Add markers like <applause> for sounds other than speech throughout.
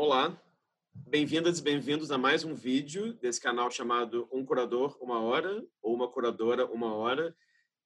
Olá, bem-vindas e bem-vindos a mais um vídeo desse canal chamado Um Curador Uma Hora ou Uma Curadora Uma Hora.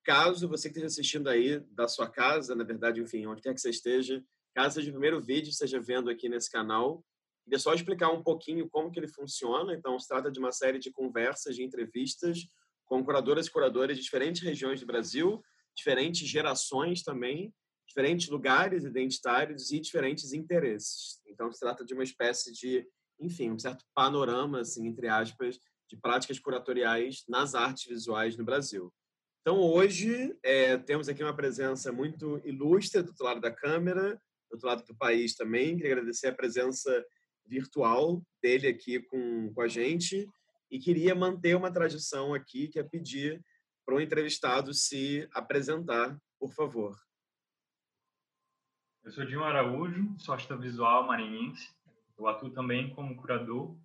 Caso você esteja assistindo aí da sua casa, na verdade, enfim, onde quer que você esteja, caso seja o primeiro vídeo que esteja vendo aqui nesse canal, queria só explicar um pouquinho como que ele funciona. Então, se trata de uma série de conversas, de entrevistas com curadoras e curadores de diferentes regiões do Brasil, diferentes gerações também, diferentes lugares identitários e diferentes interesses. Então, se trata de uma espécie de, enfim, um certo panorama, assim, entre aspas, de práticas curatoriais nas artes visuais no Brasil. Então, hoje, é, temos aqui uma presença muito ilustre do outro lado da câmera, do outro lado do país também. Queria agradecer a presença virtual dele aqui com, com a gente e queria manter uma tradição aqui, que é pedir para o entrevistado se apresentar, por favor. Eu sou Dinho Araújo, sou artista visual maranhense. Eu atuo também como curador,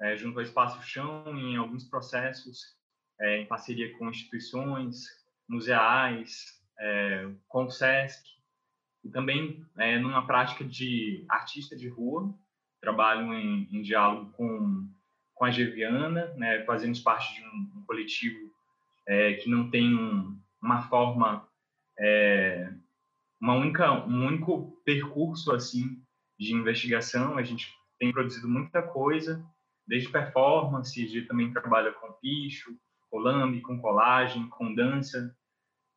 é, junto ao Espaço Chão, em alguns processos, é, em parceria com instituições, museais, é, com o SESC, e também é, numa prática de artista de rua. Trabalho em, em diálogo com, com a Geviana, né, fazemos parte de um, um coletivo é, que não tem um, uma forma é, uma única, um único percurso assim de investigação. A gente tem produzido muita coisa, desde performance, a gente também trabalha com picho, colambe, com colagem, com dança.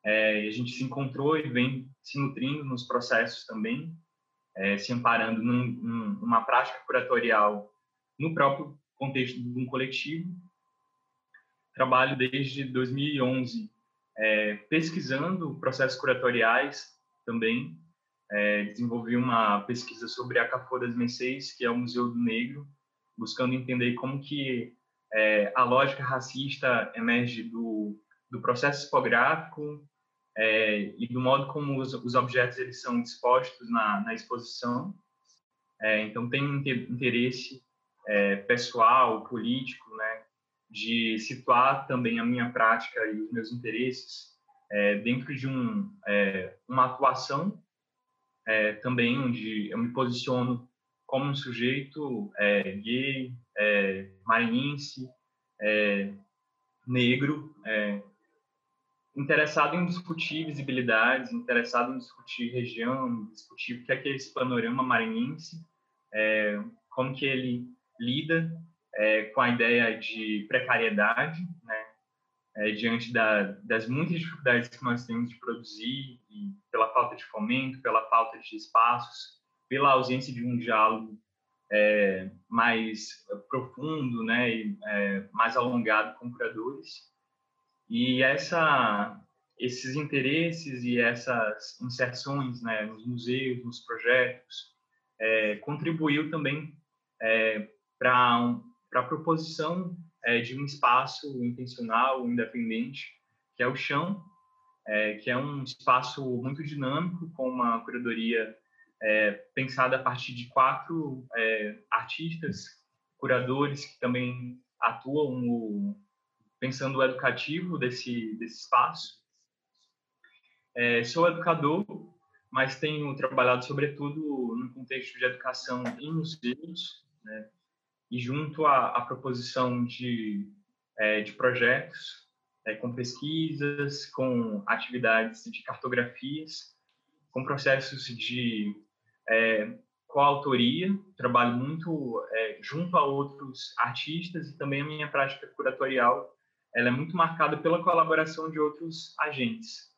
É, a gente se encontrou e vem se nutrindo nos processos também, é, se amparando num, numa prática curatorial no próprio contexto de um coletivo. Trabalho desde 2011 é, pesquisando processos curatoriais também. É, desenvolvi uma pesquisa sobre a Cafô das Mercês, que é o Museu do Negro, buscando entender como que é, a lógica racista emerge do, do processo tipográfico é, e do modo como os, os objetos eles são dispostos na, na exposição. É, então, tem interesse é, pessoal, político, né, de situar também a minha prática e os meus interesses é, dentro de um, é, uma atuação é, também onde eu me posiciono como um sujeito é, gay, é, maranhense, é, negro, interessado em discutir visibilidades, interessado em discutir região, discutir o que é, que esse panorama maranhense, como que ele lida com a ideia de precariedade, né, é, diante da, das muitas dificuldades que nós temos de produzir, pela falta de fomento, pela falta de espaços, pela ausência de um diálogo é, mais profundo, né, e, é, mais alongado com curadores. E essa, esses interesses e essas inserções né, nos museus, nos projetos, é, contribuiu também é, para um, a proposição é, de um espaço intencional, independente, que é o Chão, é, que é um espaço muito dinâmico, com uma curadoria é, pensada a partir de quatro é, artistas, curadores que também atuam pensando o educativo desse, desse espaço. É, sou educador, mas tenho trabalhado sobretudo no contexto de educação em museus, né? E junto à, à proposição de, é, de projetos é, com pesquisas, com atividades de cartografias, com processos de é, coautoria, trabalho muito é, junto a outros artistas e também a minha prática curatorial ela é muito marcada pela colaboração de outros agentes.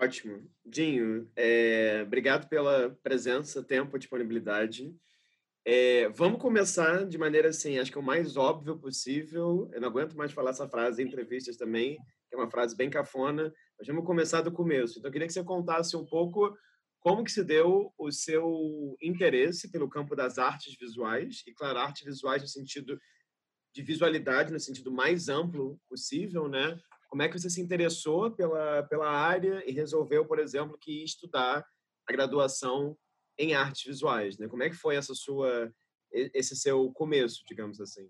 Ótimo. Dinho, é, obrigado pela presença, tempo, disponibilidade. É, vamos começar de maneira assim, acho que o mais óbvio possível. Eu não aguento mais falar essa frase em entrevistas também, que é uma frase bem cafona. Mas vamos começar do começo. Então, eu queria que você contasse um pouco como que se deu o seu interesse pelo campo das artes visuais e, claro, artes visuais no sentido de visualidade, no sentido mais amplo possível, né? Como é que você se interessou pela pela área e resolveu, por exemplo, que estudar a graduação em artes visuais, né? Como é que foi essa sua esse seu começo, digamos assim?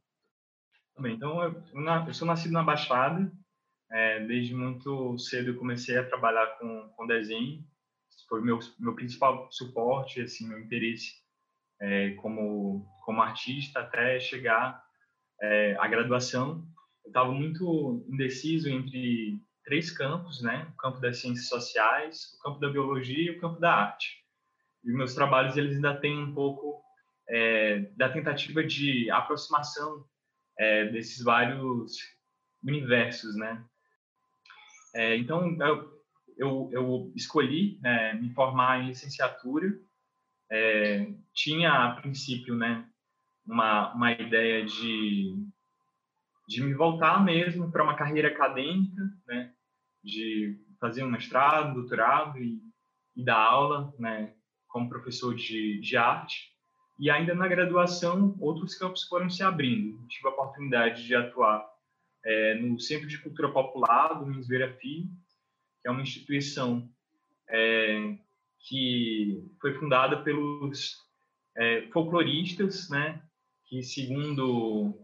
Bem, então eu, eu sou nascido na Baixada. É, desde muito cedo eu comecei a trabalhar com, com desenho. foi meu meu principal suporte, assim, meu interesse é, como como artista até chegar é, à graduação. Eu estava muito indeciso entre três campos, né? O campo das ciências sociais, o campo da biologia e o campo da arte. E meus trabalhos eles ainda têm um pouco é, da tentativa de aproximação é, desses vários universos, né? É, então eu, eu, eu escolhi né, me formar em licenciatura. É, tinha a princípio, né, uma uma ideia de de me voltar mesmo para uma carreira acadêmica, né, de fazer um mestrado, doutorado e, e dar aula, né, como professor de, de arte. E ainda na graduação, outros campos foram se abrindo. Tive a oportunidade de atuar é, no Centro de Cultura Popular do Minas Vera Filho, que é uma instituição é, que foi fundada pelos é, folcloristas, né, que segundo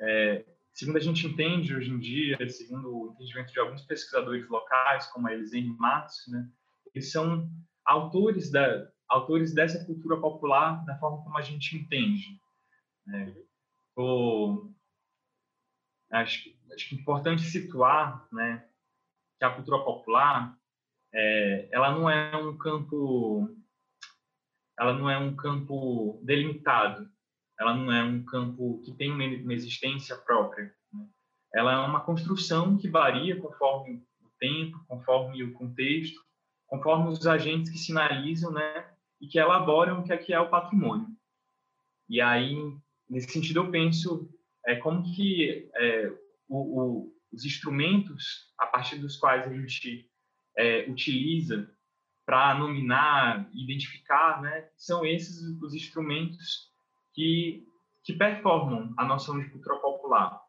é, segundo a gente entende hoje em dia, segundo o entendimento de alguns pesquisadores locais, como a Elisene Matos, né, eles são autores da autores dessa cultura popular da forma como a gente entende. Né? O, acho, acho que é importante situar, né, que a cultura popular, é, ela não é um campo, ela não é um campo delimitado, ela não é um campo que tem uma existência própria. Né? Ela é uma construção que varia conforme o tempo, conforme o contexto, conforme os agentes que sinalizam, né, e que elaboram o que é, que é o patrimônio. E aí, nesse sentido, eu penso é, como que é, o, o, os instrumentos a partir dos quais a gente é, utiliza para nominar, identificar, né, são esses os instrumentos que, que performam a noção de cultura popular.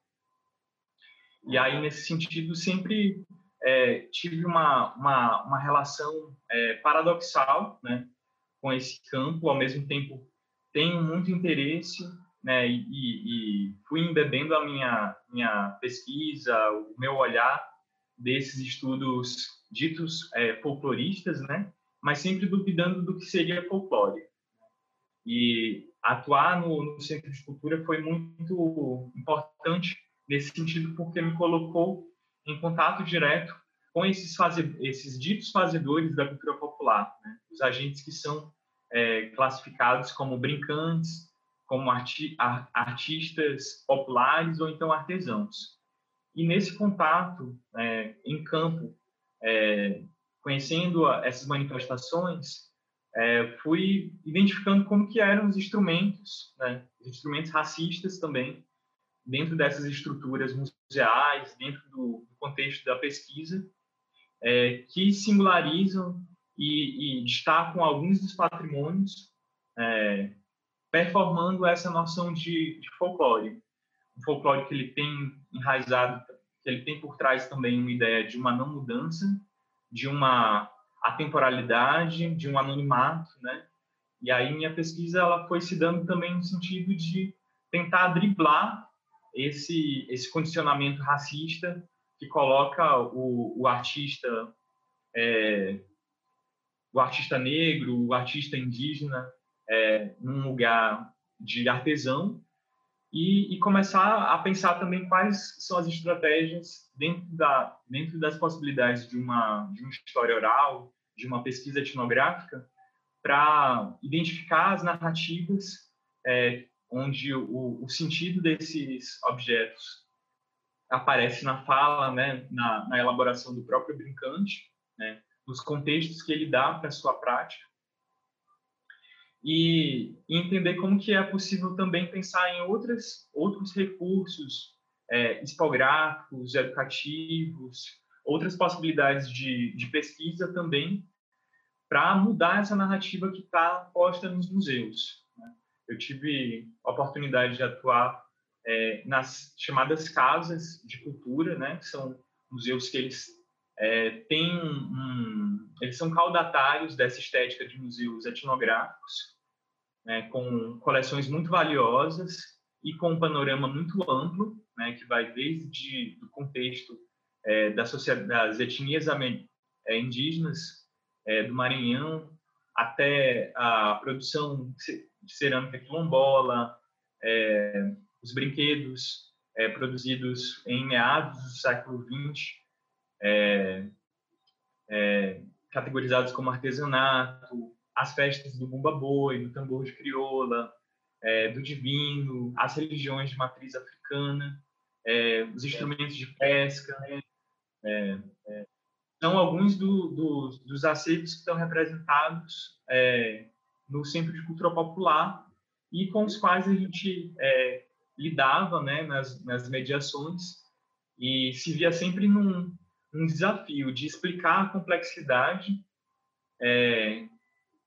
E aí, nesse sentido, sempre é, tive uma, uma, uma relação é, paradoxal né, com esse campo, ao mesmo tempo tenho muito interesse né, e, e, fui embebendo a minha, minha pesquisa, o meu olhar desses estudos ditos é, folcloristas, né, mas sempre duvidando do que seria folclore. E atuar no, no Centro de Cultura foi muito importante nesse sentido, porque me colocou em contato direto com esses, faze, esses ditos fazedores da cultura popular, né? os agentes que são é, classificados como brincantes, como arti artistas populares ou então artesãos. E nesse contato é, em campo, é, conhecendo essas manifestações, é, fui identificando como que eram os instrumentos, né, os instrumentos racistas também, dentro dessas estruturas museais, dentro do, do contexto da pesquisa, é, que singularizam e, e, destacam alguns dos patrimônios, é, performando essa noção de, de, folclore. Um folclore que ele tem enraizado, que ele tem por trás também uma ideia de uma não mudança, de uma atemporalidade, de um anonimato, né? E aí minha pesquisa ela foi se dando também no sentido de tentar driblar esse esse condicionamento racista que coloca o, o artista é, o artista negro, o artista indígena é, num lugar de artesão e, e, começar a pensar também quais são as estratégias dentro da dentro das possibilidades de uma de uma história oral, de uma pesquisa etnográfica para identificar as narrativas é, onde o, o sentido desses objetos aparece na fala, né, na, na elaboração do próprio brincante, né, nos contextos que ele dá para sua prática. E, e, entender como que é possível também pensar em outras, outros recursos é, expográficos, educativos, outras possibilidades de, de pesquisa também para mudar essa narrativa que está posta nos museus. Eu tive a oportunidade de atuar é, nas chamadas casas de cultura, né, que são museus que eles é, têm um, eles são caudatários dessa estética de museus etnográficos, né, com coleções muito valiosas e com um panorama muito amplo, né, que vai desde o contexto é, da sociedade, das etnias é, indígenas é, do Maranhão, até a produção de cerâmica quilombola, é, os brinquedos é, produzidos em meados do século XX, é, é, categorizados como artesanato, as festas do bumba boi, do tambor de crioula, é, do divino, as religiões de matriz africana, é, os instrumentos de pesca, né? são alguns do, do, dos acervos que estão representados é, no Centro de Cultura Popular e com os quais a gente é, lidava né, nas, nas mediações e se via sempre num, desafio de explicar a complexidade é,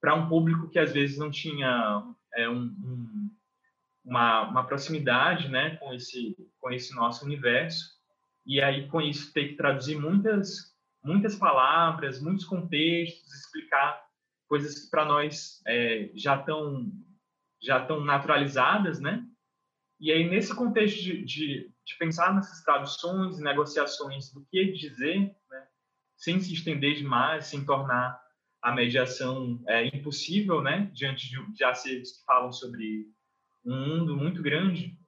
para um público que às vezes não tinha é, um, um, uma, uma, proximidade né, com, esse, com esse nosso universo. E aí, com isso, ter que traduzir muitas, muitas palavras, muitos contextos, explicar coisas que para nós é, já estão já estão naturalizadas, né? E aí, nesse contexto de, de, de pensar nessas traduções negociações do que dizer, né? sem se estender demais, sem tornar a mediação é, impossível, né? Diante de, de acervos que falam sobre um mundo muito grande,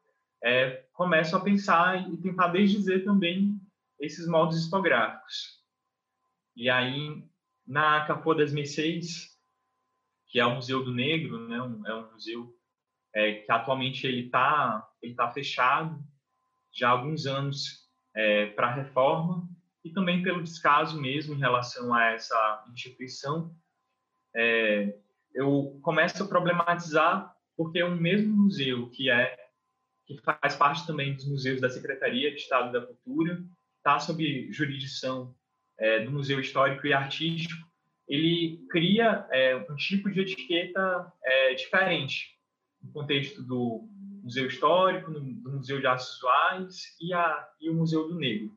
é, começo a pensar e tentar desdizer também esses modos histográficos. E aí, na Capô das Mercês, que é o Museu do Negro, né? É um museu é, que atualmente ele está ele tá fechado já há alguns anos é, para reforma e também pelo descaso mesmo em relação a essa instituição. É, eu começo a problematizar porque é um mesmo museu que é que faz parte também dos museus da Secretaria de Estado da Cultura, está sob jurisdição é, do Museu Histórico e Artístico, ele cria é, um tipo de etiqueta é, diferente no contexto do Museu Histórico, do Museu de Artes Visuais e, e o Museu do Negro.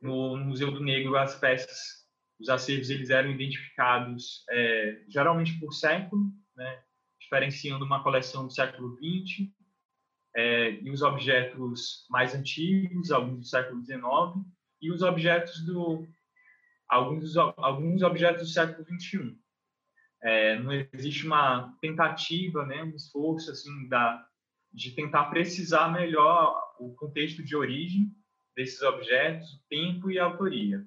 No, no, Museu do Negro, as peças, os acervos, eles eram identificados é, geralmente por século, né, diferenciando uma coleção do século XX é, e os objetos mais antigos, alguns do século XIX, e os objetos do alguns alguns objetos do século XXI. É, não existe uma tentativa, né, um esforço assim da de tentar precisar melhor o contexto de origem desses objetos, o tempo e a autoria.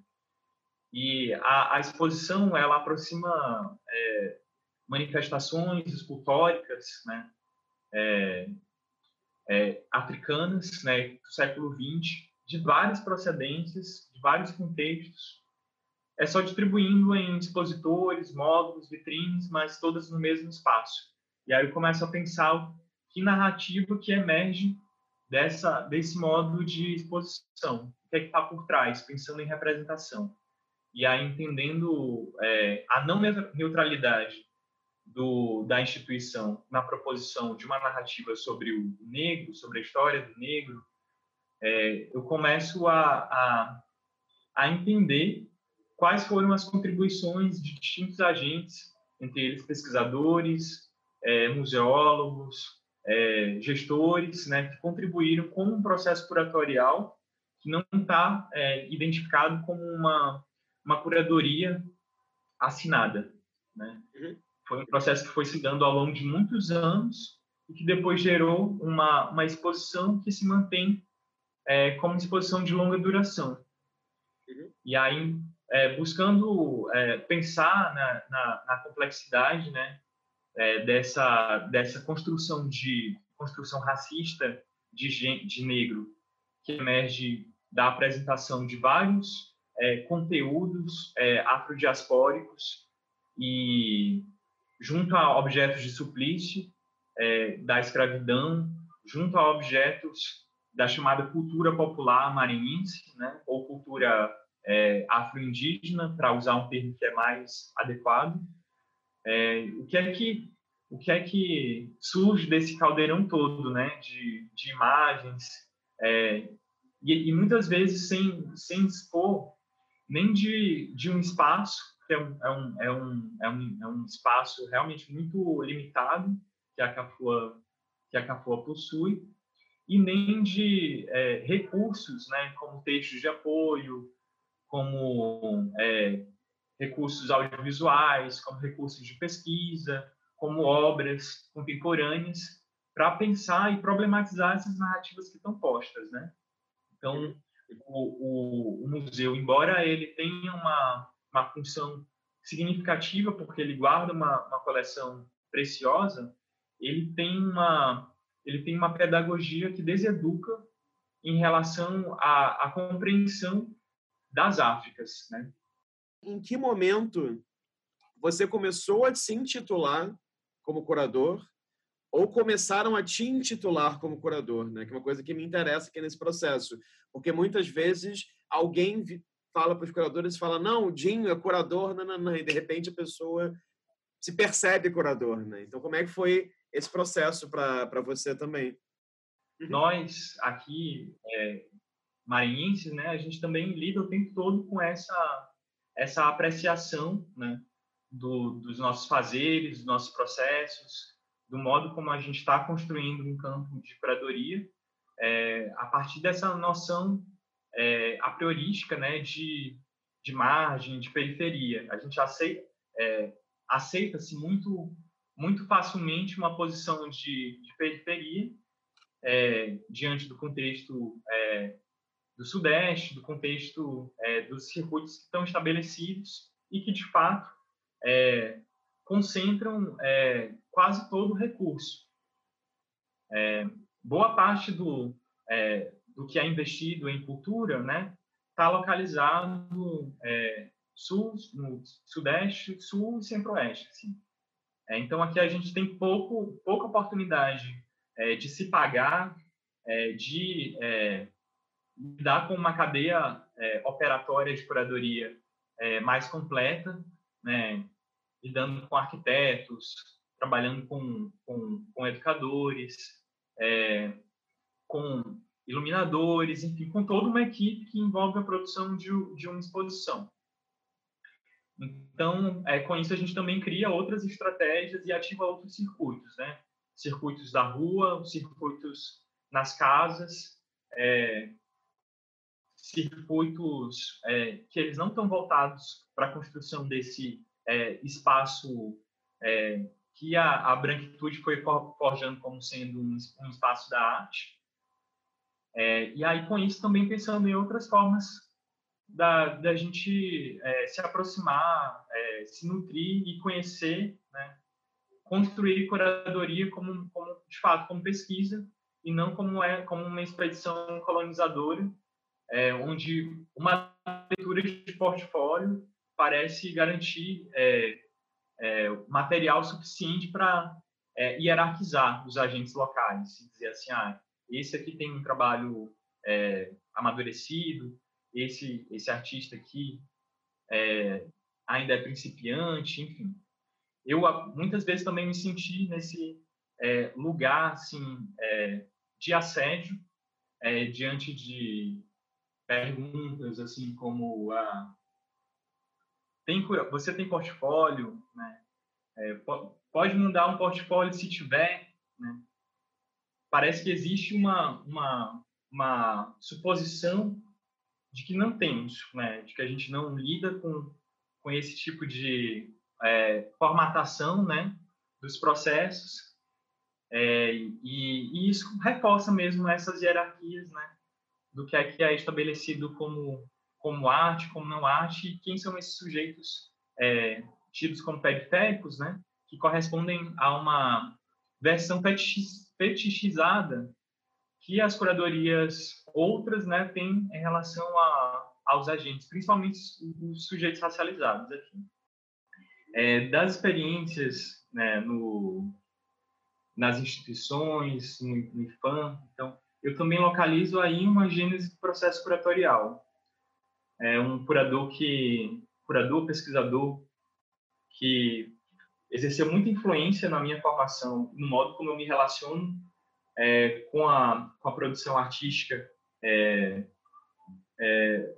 E a, a exposição ela aproxima é, manifestações escultóricas, né, é, é, africanas, né, do século XX, de várias procedências, de vários contextos, é só distribuindo em expositores, módulos, vitrines, mas todas no mesmo espaço. E aí eu começo a pensar que narrativa que emerge dessa desse modo de exposição, o que é que está por trás, pensando em representação. E aí entendendo é, a não neutralidade do, da instituição na proposição de uma narrativa sobre o negro, sobre a história do negro, é, eu começo a, a, a entender quais foram as contribuições de distintos agentes, entre eles pesquisadores, é, museólogos, é, gestores, né, que contribuíram com um processo curatorial que não está é, identificado como uma, uma curadoria assinada. Né? Uhum. Foi um processo que foi se dando ao longo de muitos anos e que depois gerou uma, uma exposição que se mantém é, como exposição de longa duração. Uhum. E aí, é, buscando é, pensar na, na, na, complexidade né, é, dessa, dessa construção de construção racista de, de negro que emerge da apresentação de vários é, conteúdos é, afrodiaspóricos e junto a objetos de suplício é, da escravidão, junto a objetos da chamada cultura popular maranhense, né, ou cultura é, afro-indígena, para usar um termo que é mais adequado. É, o que é que o que é que surge desse caldeirão todo, né, de, de imagens é, e, e, muitas vezes sem sem dispor nem de, de um espaço que é um, é um, é um, é um, é um espaço realmente muito limitado que a Cafua que a Cafua possui e nem de é, recursos, né, como textos de apoio, como é, recursos audiovisuais, como recursos de pesquisa, como obras contemporâneas, para pensar e problematizar essas narrativas que estão postas, né? Então, o, o, o museu, embora ele tenha uma, uma função significativa, porque ele guarda uma, uma coleção preciosa, ele tem uma ele tem uma pedagogia que deseduca em relação à, à compreensão das Áfricas, né? Em que momento você começou a se intitular como curador ou começaram a te intitular como curador, né? Que é uma coisa que me interessa aqui nesse processo, porque muitas vezes alguém fala para os curadores e fala não, o Dinho é curador, não, não, não, e de repente a pessoa se percebe curador, né? Então como é que foi esse processo para você também? Nós aqui é, maranhenses, né, a gente também lida o tempo todo com essa essa apreciação, né, do, dos nossos fazeres, dos nossos processos, do modo como a gente está construindo um campo de curadoria, é, a partir dessa noção é, a priorística, né, de, de margem, de periferia. A gente aceita é, aceita-se muito muito facilmente uma posição de, de periferia é, diante do contexto é, do Sudeste, do contexto é, dos circuitos que estão estabelecidos e que, de fato, é, concentram é, quase todo o recurso. É, boa parte do, do que é investido em cultura né, está localizado sul, no Sudeste, Sul e Centro-Oeste. Assim. É, então, aqui a gente tem pouco, pouca oportunidade é, de se pagar, é, de é, lidar com uma cadeia é, operatória de curadoria é, mais completa, né, lidando com arquitetos, trabalhando com, com, com educadores, com iluminadores, enfim, com toda uma equipe que envolve a produção de, de uma exposição. Então, é, com isso a gente também cria outras estratégias e ativa outros circuitos, né? Circuitos da rua, circuitos nas casas, é, circuitos é, que eles não estão voltados para a construção desse é, espaço é, que a, a, branquitude foi forjando como sendo um, um espaço da arte. É, e aí, com isso, também pensando em outras formas da, da gente é, se aproximar, é, se nutrir e conhecer, né? construir curadoria como, como, de fato, como pesquisa e não como é como uma expedição colonizadora, é, onde uma leitura de portfólio parece garantir é, é, material suficiente para é, hierarquizar os agentes locais, e dizer assim, ah, esse aqui tem um trabalho amadurecido, esse esse artista aqui é, ainda é principiante, enfim. Eu muitas vezes também me senti nesse é, lugar assim é, de assédio é, diante de perguntas assim como a tem você tem portfólio, né? É, pode mandar um portfólio se tiver, né? Parece que existe uma uma uma suposição de que não temos, né? de que a gente não lida com, com esse tipo de é, formatação né? dos processos é, e, e, isso reforça mesmo essas hierarquias né? Do que é que é estabelecido como, como arte, como não arte e quem são esses sujeitos é, tidos como periféricos, né? que correspondem a uma versão fetichizada que as curadorias outras né, têm em relação a, aos agentes, principalmente os sujeitos racializados aqui. É, das experiências né, no, nas instituições, no, no IFAM, então, eu também localizo aí uma gênese do processo curatorial. É um curador que, curador, pesquisador, que exerceu muita influência na minha formação, no modo como eu me relaciono é, com, a, com a produção artística é, é,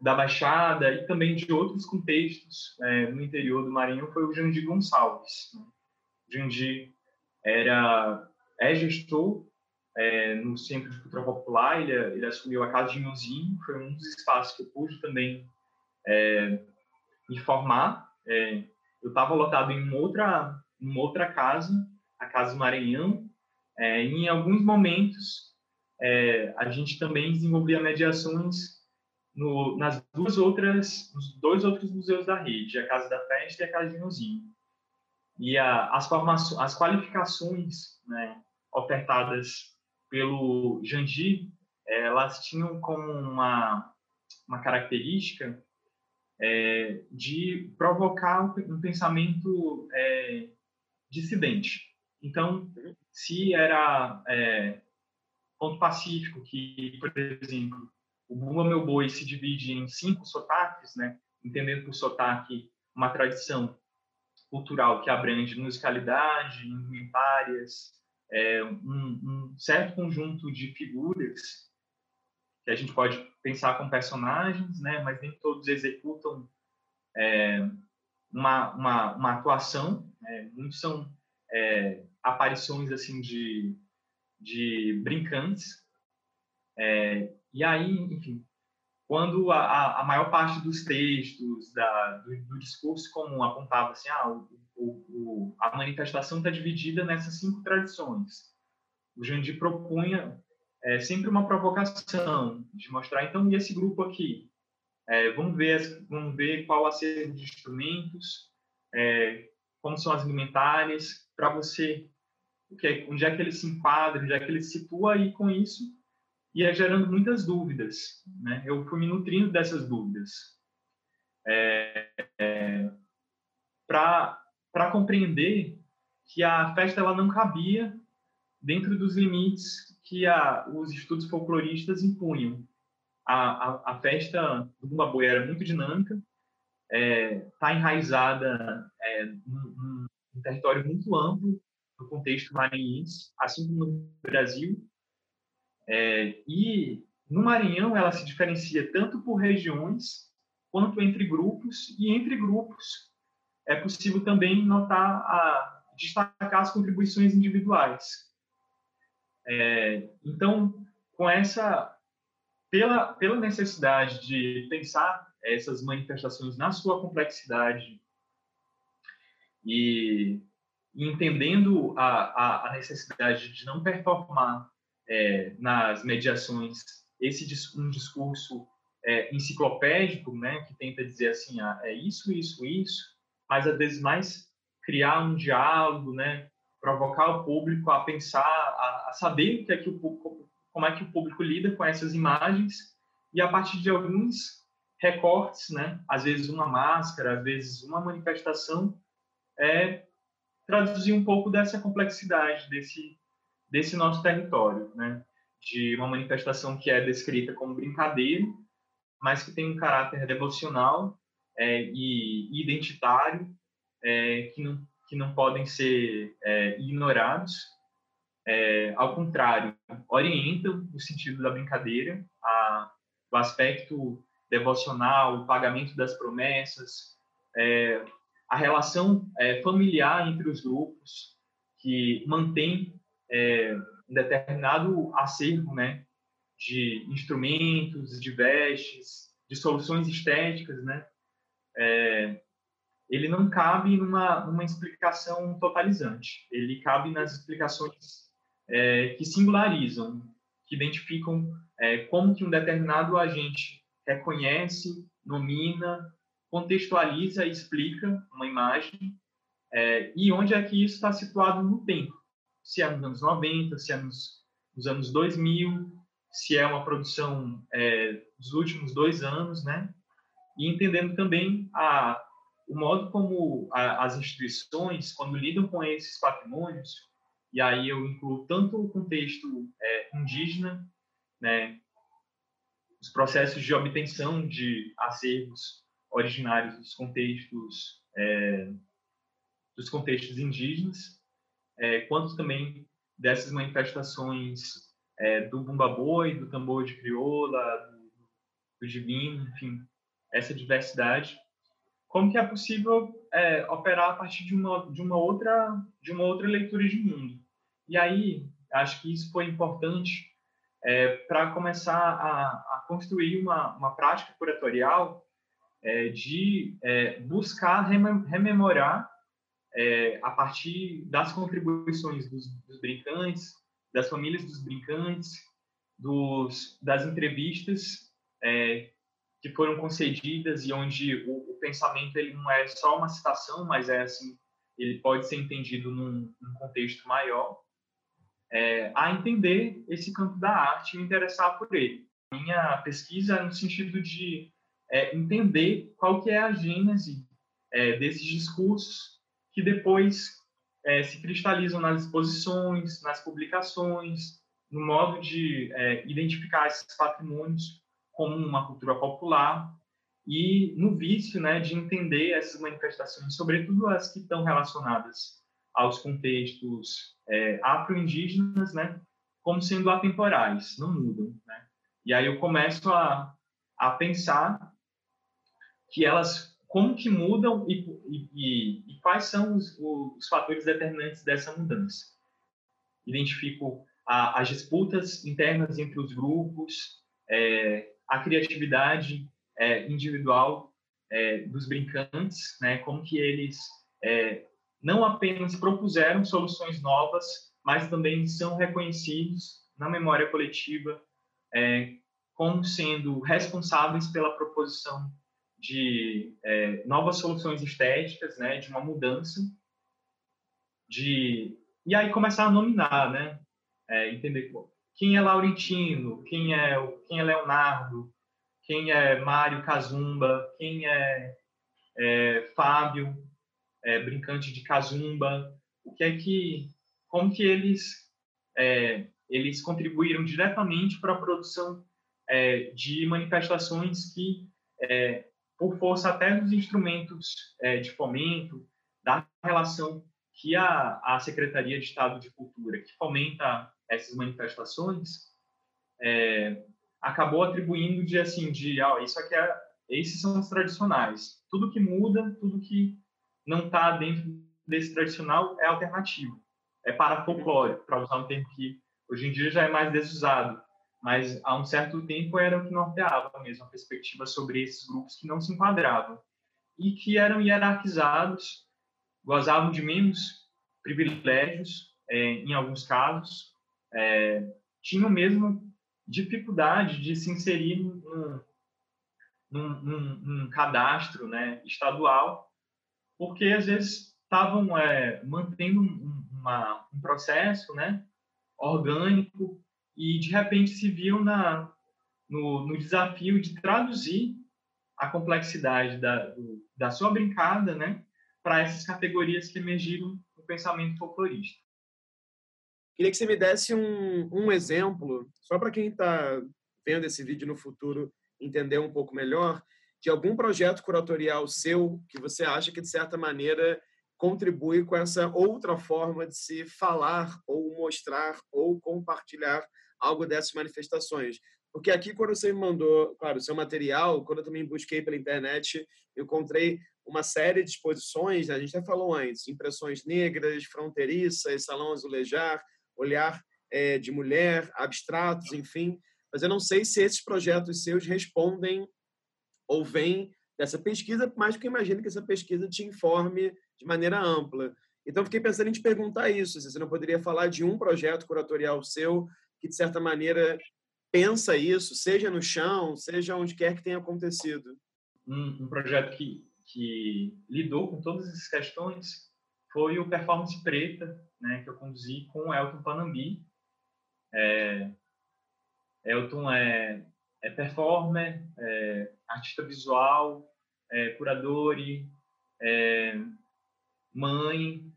da Baixada e também de outros contextos é, no interior do Maranhão foi o Jandir Gonçalves. Né? Jandir era, é gestor é, no Centro de Cultura Popular, ele, ele assumiu a Casa de Meuzinho, foi um dos espaços que eu pude também é, me formar. É, eu estava lotado em uma outra, uma outra casa, a Casa Maranhão. É, em alguns momentos, é, a gente também desenvolvia mediações no, nas duas outras, nos dois outros museus da rede, a Casa da Festa e a Casa de Nozinho. E a, as, as qualificações né, ofertadas pelo Jandir, elas tinham como uma, uma característica é, de provocar um pensamento é, dissidente. Então, se era é, ponto pacífico, que, por exemplo, o Bumba Meu Boi se divide em cinco sotaques, né? entendendo por sotaque uma tradição cultural que abrange musicalidade, indumentárias, é, um, um, certo conjunto de figuras que a gente pode pensar com personagens, né? mas nem todos executam é, uma, uma, uma, atuação. Né? Muitos são é, aparições assim de, de brincantes. É, e aí, enfim, quando a, a maior parte dos textos, da, do, do discurso comum apontava assim, ah, o, o, a manifestação está dividida nessas cinco tradições. O Jandir propunha é, sempre uma provocação de mostrar, então, e esse grupo aqui? É, vamos, ver, vamos ver qual acervo de instrumentos, é, como são as alimentares, para você, é, onde é que ele se enquadra, onde é que ele se situa, e com isso ia gerando muitas dúvidas. Né? Eu fui me nutrindo dessas dúvidas. É, é, para compreender que a festa ela não cabia dentro dos limites que a, os estudos folcloristas impunham. A, a, a festa do Bumba Boi era muito dinâmica, está é, tá enraizada é, num, num território muito amplo no contexto maranhense, assim como no Brasil, é, e no Maranhão ela se diferencia tanto por regiões quanto entre grupos e entre grupos é possível também notar a destacar as contribuições individuais. É, então, com essa pela pela necessidade de pensar essas manifestações na sua complexidade e, entendendo a, a, a necessidade de não performar é, nas mediações esse um discurso é, enciclopédico, né, que tenta dizer assim, ah, é isso, isso, isso, mas às vezes mais criar um diálogo, né, provocar o público a pensar, a, a saber o que é que o público, como é que o público lida com essas imagens. E a partir de alguns recortes, né, às vezes uma máscara, às vezes uma manifestação, é traduzir um pouco dessa complexidade desse desse nosso território, né? De uma manifestação que é descrita como brincadeira, mas que tem um caráter devocional é, e identitário é, que, não, que não podem ser é, ignorados. É, ao contrário, orientam o sentido da brincadeira, a, o aspecto devocional, o pagamento das promessas, é, a relação é, familiar entre os grupos, que mantém um determinado acervo né, de instrumentos, de vestes, de soluções estéticas, né, é, ele não cabe numa, numa explicação totalizante. Ele cabe nas explicações é, que singularizam, que identificam é, como que um determinado agente reconhece, nomina, contextualiza e explica uma imagem é, e onde é que isso está situado no tempo se é nos anos 90, se é nos, nos anos 2000, se é uma produção é, dos últimos dois anos, né? E entendendo também a, o modo como a, as instituições, quando lidam com esses patrimônios, e aí eu incluo tanto o contexto é, indígena, né? Os processos de obtenção de acervos originários dos contextos é, dos contextos indígenas é, quanto também dessas manifestações é, do bumba boi, do tambor de crioula, do, do divino, enfim, essa diversidade. Como que é possível é, operar a partir de uma de uma outra de uma outra leitura de mundo? E aí acho que isso foi importante é, para começar a, a, construir uma, uma prática curatorial é, de é, buscar rememorar é, a partir das contribuições dos, dos, brincantes, das famílias dos brincantes, dos, das entrevistas é, que foram concedidas e onde o, o, pensamento ele não é só uma citação, mas é assim, ele pode ser entendido num, num contexto maior, é, a entender esse campo da arte e me interessar por ele. Minha pesquisa é no sentido de é, entender qual que é a gênese é, desses discursos que depois é, se cristalizam nas exposições, nas publicações, no modo de é, identificar esses patrimônios como uma cultura popular e no vício né, de entender essas manifestações, sobretudo as que estão relacionadas aos contextos é, afro-indígenas, né, como sendo atemporais, não mudam. Né? E aí eu começo a, a pensar que elas, como que mudam e, e, e quais são os, os, fatores determinantes dessa mudança. Identifico a, as disputas internas entre os grupos, é, a criatividade é, individual é, dos brincantes, né? Como que eles é, não apenas propuseram soluções novas, mas também são reconhecidos na memória coletiva é, como sendo responsáveis pela proposição de é, novas soluções estéticas, né? De uma mudança, de e aí começar a nominar, né? É, entender quem é Laurentino, quem é, quem é Leonardo, quem é Mário Kazumba, quem é, é Fábio, é, brincante de Kazumba, o que é que, como que eles, é, eles contribuíram diretamente para a produção é, de manifestações que, é, por força até dos instrumentos é, de fomento, da relação que a, a Secretaria de Estado de Cultura, que fomenta essas manifestações, é, acabou atribuindo de assim, de, ah, isso aqui é, esses são os tradicionais. Tudo que muda, tudo que não está dentro desse tradicional é alternativo. É para folclore, para usar um termo que hoje em dia já é mais desusado. Mas há um certo tempo era o que norteava mesmo a perspectiva sobre esses grupos que não se enquadravam e que eram hierarquizados, gozavam de menos privilégios, é, em alguns casos, é, tinham mesmo dificuldade de se inserir num, num, num, num cadastro né, estadual, porque às vezes estavam é, mantendo um, uma, um processo né, orgânico e de repente se viam na, no, no desafio de traduzir a complexidade da, da sua brincada né, para essas categorias que emergiram no pensamento folclorista. Queria que você me desse um, um exemplo, só para quem está vendo esse vídeo no futuro entender um pouco melhor, de algum projeto curatorial seu que você acha que, de certa maneira, contribui com essa outra forma de se falar ou mostrar ou compartilhar algo dessas manifestações. Porque aqui, quando você me mandou, claro, seu material, quando eu também busquei pela internet, eu encontrei uma série de exposições, a gente até falou antes, impressões negras, fronteiriças, salão azulejar, olhar é, de mulher, abstratos, enfim. Mas eu não sei se esses projetos seus respondem ou vêm dessa pesquisa, mas porque imagino que essa pesquisa te informe de maneira ampla. Então, fiquei pensando em te perguntar isso, se você não poderia falar de um projeto curatorial seu que, de certa maneira, pensa isso, seja no chão, seja onde quer que tenha acontecido. Um, um projeto que, que lidou com todas essas questões foi o Performance Preta, né, que eu conduzi com o Elton Panambi. É, Elton é, é performer, é artista visual, é curador, é mãe,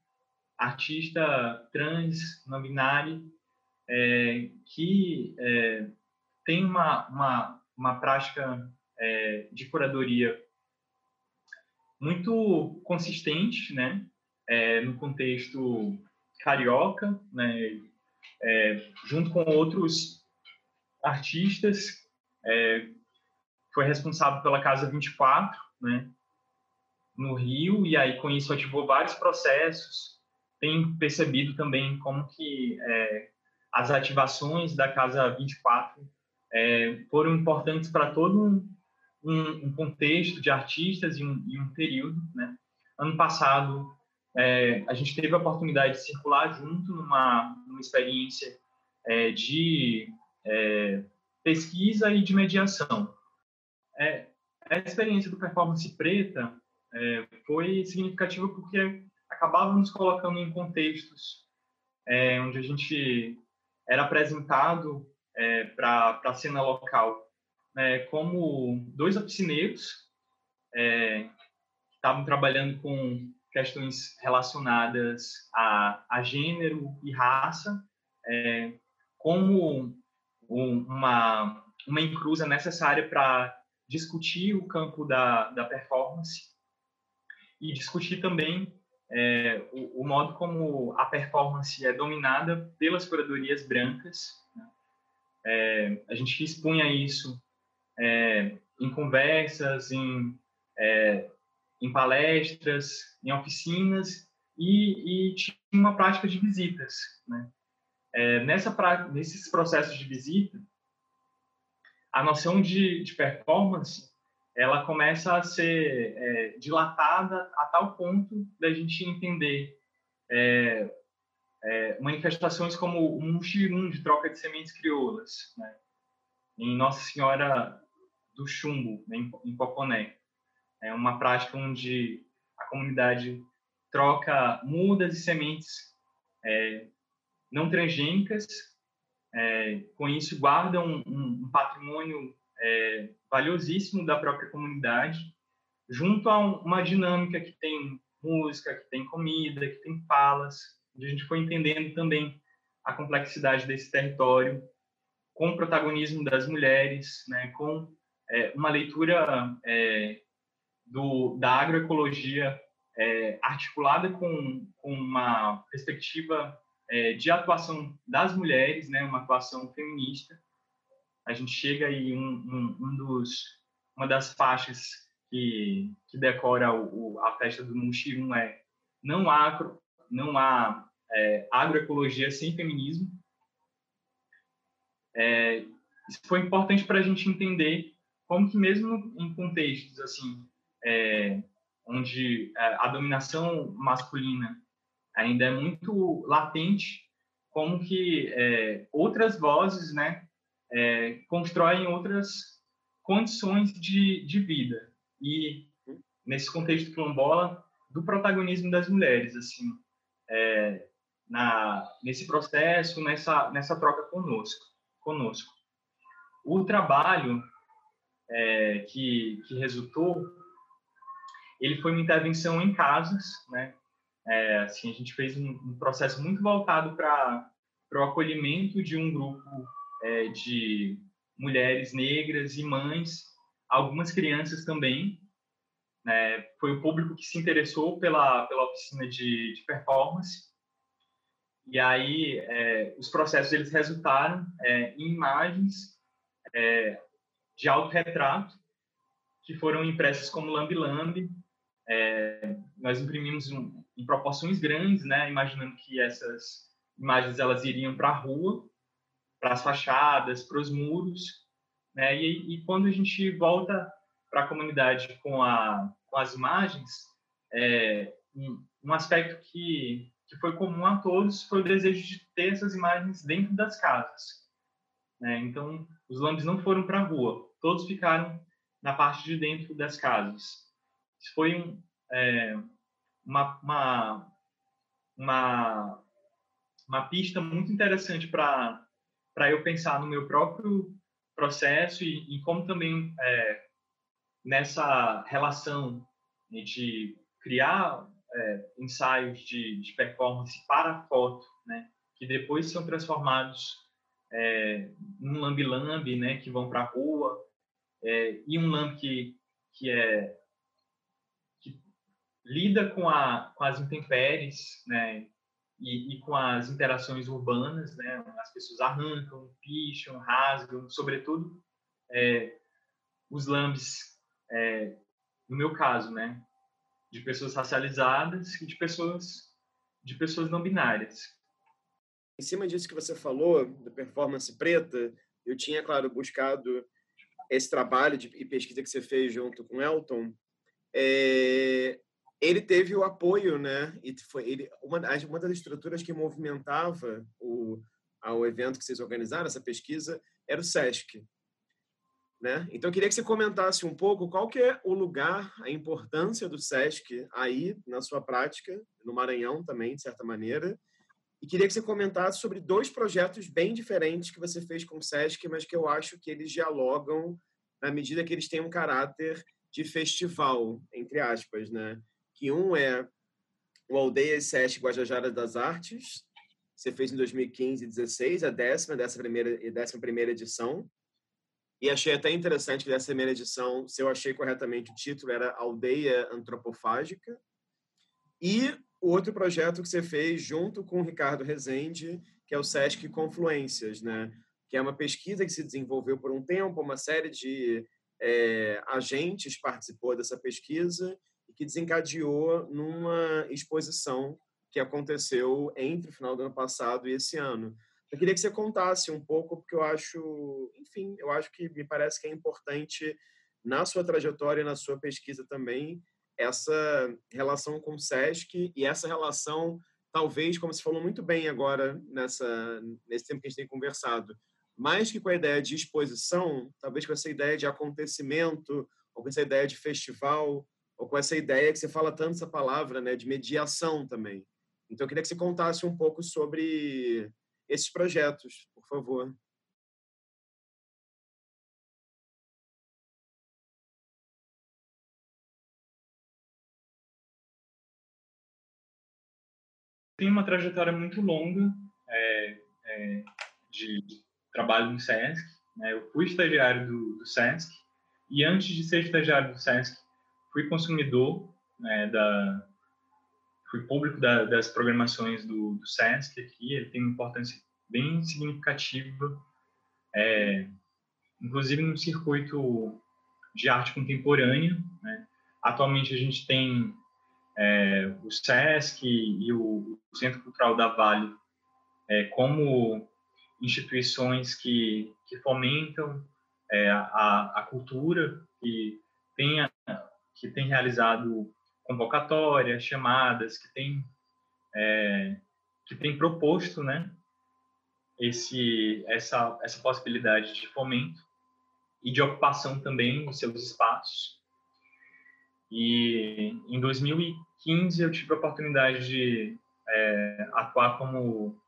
artista trans, não binário, é, que é, tem uma, uma, uma prática é, de curadoria muito consistente, né? É, no contexto carioca, né, é, junto com outros artistas, é, foi responsável pela Casa 24, né, no Rio, e aí com isso ativou vários processos. Tenho percebido também como que é, as ativações da Casa 24 é, foram importantes para todo um, um, um contexto de artistas e um, e um período. Né? Ano passado, é, a gente teve a oportunidade de circular junto numa, numa experiência é, de é, pesquisa e de mediação. É, a experiência do Performance Preta é, foi significativa porque acabávamos colocando em contextos é, onde a gente era apresentado é, para a cena local né, como dois oficineiros que estavam trabalhando com questões relacionadas a, a gênero e raça é, como um, uma, uma encruza necessária para discutir o campo da, da performance e discutir também é, o, o, modo como a performance é dominada pelas curadorias brancas. Né? É, a gente expunha isso é, em conversas, em, é, em palestras, em oficinas e, e, tinha uma prática de visitas. Né? É, nessa nesses processos de visita, a noção de, de performance ela começa a ser é, dilatada a tal ponto da gente entender é, é, manifestações como o muxirum de troca de sementes crioulas, né? em Nossa Senhora do Chumbo, né? em, em Poconé. É uma prática onde a comunidade troca mudas e sementes é, não transgênicas, é, com isso guarda um, um, um patrimônio é, valiosíssimo da própria comunidade, junto a uma dinâmica que tem música, que tem comida, que tem falas, onde a gente foi entendendo também a complexidade desse território, com o protagonismo das mulheres, né, com é, uma leitura é, do, da agroecologia é, articulada com, com uma perspectiva é, de atuação das mulheres, né, uma atuação feminista, a gente chega aí um, um, um dos uma das faixas que, que decora o, a festa do Muxirum é não há não há é, agroecologia sem feminismo. É, isso foi importante para a gente entender como que mesmo em contextos assim é, onde é, a dominação masculina ainda é muito latente como que é, outras vozes né é, constroem outras condições de, de vida. E nesse contexto quilombola, do protagonismo das mulheres, assim, é, na, nesse processo, nessa, nessa troca conosco. conosco. O trabalho é, que, que resultou, ele foi uma intervenção em casas, né? É, assim, a gente fez um, um processo muito voltado para o acolhimento de um grupo é, de mulheres negras e mães, algumas crianças também. Né? Foi o público que se interessou pela, pela oficina de, de performance. E aí, é, os processos eles resultaram é, em imagens é, de autorretrato que foram impressas como lambi-lambi. É, nós imprimimos um, em proporções grandes, né, imaginando que essas imagens elas iriam para a rua para as fachadas, para os muros, né? E, e, quando a gente volta para a comunidade com, a, com as imagens, é, um, um, aspecto que, que foi comum a todos foi o desejo de ter essas imagens dentro das casas. Né? Então, os lambes não foram para a rua, todos ficaram na parte de dentro das casas. Isso foi um, é, uma, uma, uma, uma pista muito interessante para eu pensar no meu próprio processo e, e como também é, nessa relação de criar é, ensaios de, de, performance para foto, né, que depois são transformados é, num lambi-lambi, né, que vão para a rua, é, e um lambi que, que é lida com, a, com as intempéries, né, e, e, com as interações urbanas, né? As pessoas arrancam, picham, rasgam, sobretudo é, os lambes, é, no meu caso, né? De pessoas racializadas e de pessoas de pessoas não binárias. Em cima disso que você falou, da performance preta, eu tinha, claro, buscado esse trabalho de pesquisa que você fez junto com Elton, é, ele teve o apoio, né? E foi ele uma, uma das estruturas que movimentava o ao evento que vocês organizaram, essa pesquisa, era o SESC. Né? Então, eu queria que você comentasse um pouco qual que é o lugar, a importância do SESC aí na sua prática, no Maranhão também, de certa maneira, e queria que você comentasse sobre dois projetos bem diferentes que você fez com o SESC, mas que eu acho que eles dialogam na medida que eles têm um caráter de festival, entre aspas, né? Que um é o Aldeia SESC Guajajara das Artes, você fez em 2015 e 16, a décima, décima primeira, décima primeira edição. E achei até interessante que dessa primeira edição, se eu achei corretamente, o título era Aldeia Antropofágica. E o outro projeto que você fez junto com o Ricardo Rezende, que é o SESC Confluências, né? que é uma pesquisa que se desenvolveu por um tempo, uma série de é, agentes participou dessa pesquisa que desencadeou numa exposição que aconteceu entre o final do ano passado e esse ano. Eu queria que você contasse um pouco, porque eu acho, enfim, eu acho que me parece que é importante na sua trajetória, na sua pesquisa também, essa relação com o SESC e essa relação, talvez, como você falou muito bem agora nessa nesse tempo que a gente tem conversado, mais que com a ideia de exposição, talvez com essa ideia de acontecimento, ou com essa ideia de festival, ou com essa ideia que você fala tanto essa palavra, né, de mediação também. Então, eu queria que você contasse um pouco sobre esses projetos, por favor. Tem uma trajetória muito longa é, é, de trabalho no SESC. Né? Eu fui estagiário do, do SESC e antes de ser estagiário do SESC, fui consumidor né, da, fui público da, das programações do, do SESC aqui, ele tem uma importância bem significativa, é, inclusive no circuito de arte contemporânea. Né? Atualmente a gente tem é, o SESC e o, o, Centro Cultural da Vale é, como instituições que, que fomentam é, a, a cultura, que tem, que tem realizado convocatórias, chamadas, que tem, é, que tem proposto né, esse, essa, essa possibilidade de fomento e de ocupação também dos seus espaços. E em 2015 eu tive a oportunidade de é, atuar como,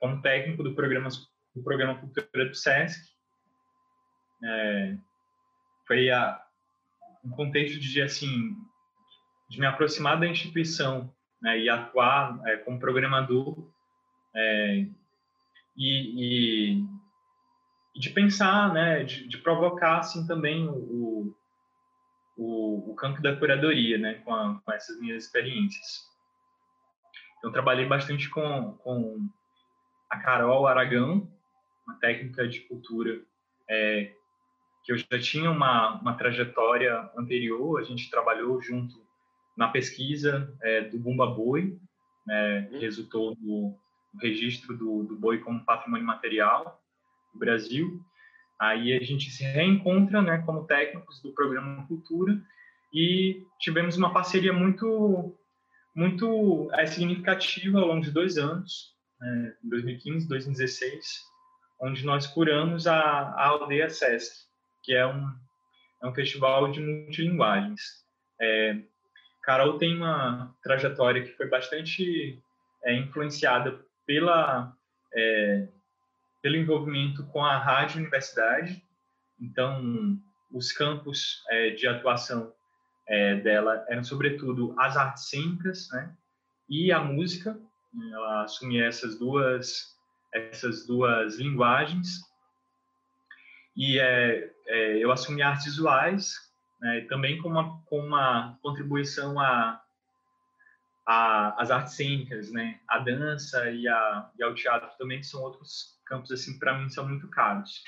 como técnico do programa, do programa Cultura do SESC. É, foi a, um contexto de assim de me aproximar da instituição né, e atuar é, como programador é, e, e, de pensar, né, de, de, provocar assim também o, o, o campo da curadoria, né, com, a, com, essas minhas experiências. Então trabalhei bastante com, com a Carol Aragão, uma técnica de cultura é, que eu já tinha uma, uma trajetória anterior, a gente trabalhou junto na pesquisa é, do Bumba Boi, né, que uhum. resultou no, no registro do, do, boi como patrimônio material do Brasil. Aí a gente se reencontra né, como técnicos do programa Cultura e tivemos uma parceria muito muito é, significativa ao longo de dois anos, né, 2015, 2016, onde nós curamos a, a Aldeia Sesc, que é um, é um festival de multilinguagens. É, Carol tem uma trajetória que foi bastante é, influenciada pela é, pelo envolvimento com a rádio universidade. Então, os campos é, de atuação é, dela eram sobretudo as artes cênicas, né, e a música. Ela assumia essas duas essas duas linguagens. E é, é eu assumi artes visuais, né, também com uma, com uma contribuição a, a, as artes cênicas, né, a dança e, a, e ao teatro também, que são outros campos, assim, para mim, são muito caros.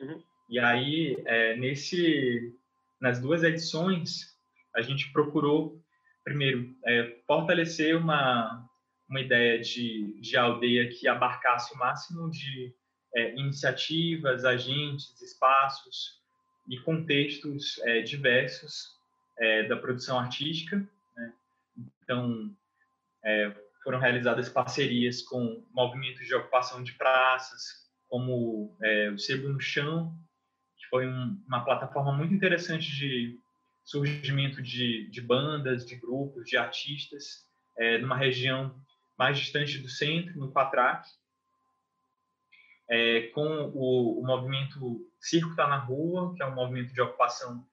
Uhum. E aí, é, nesse, nas duas edições, a gente procurou, primeiro, é, fortalecer uma, uma ideia de, de aldeia que abarcasse o máximo de é, iniciativas, agentes, espaços e contextos é, diversos é, da produção artística. Né? Então, é, foram realizadas parcerias com movimentos de ocupação de praças, como é, o Sebo no Chão, que foi um, uma plataforma muito interessante de surgimento de, de bandas, de grupos, de artistas, numa região mais distante do centro, no Patraque, é, com o, o, movimento Circo Está na Rua, que é um movimento de ocupação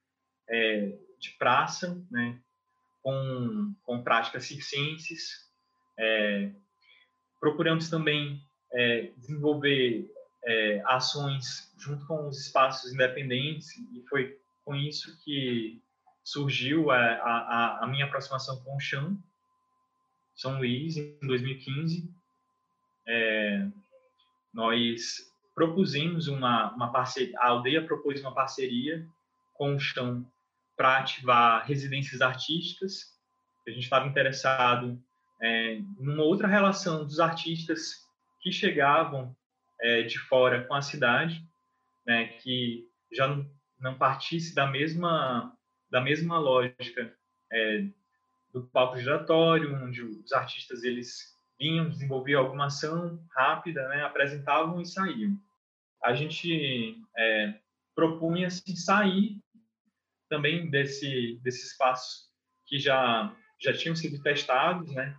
é, de praça, né, com, com práticas circenses. É, procuramos também é, desenvolver é, ações junto com os espaços independentes e foi com isso que surgiu a, a, a minha aproximação com o chão, São Luís, em 2015. Nós propusemos uma, uma parceria, a aldeia propôs uma parceria com o chão para ativar residências artísticas. A gente estava interessado é, numa outra relação dos artistas que chegavam é, de fora com a cidade, né, que já não, não partisse da mesma da mesma lógica é, do palco giratório, onde os artistas eles vinham desenvolver alguma ação rápida, né, apresentavam e saíam. A gente é, propunha se sair também desse desse espaço que já já tinham sido testados, né,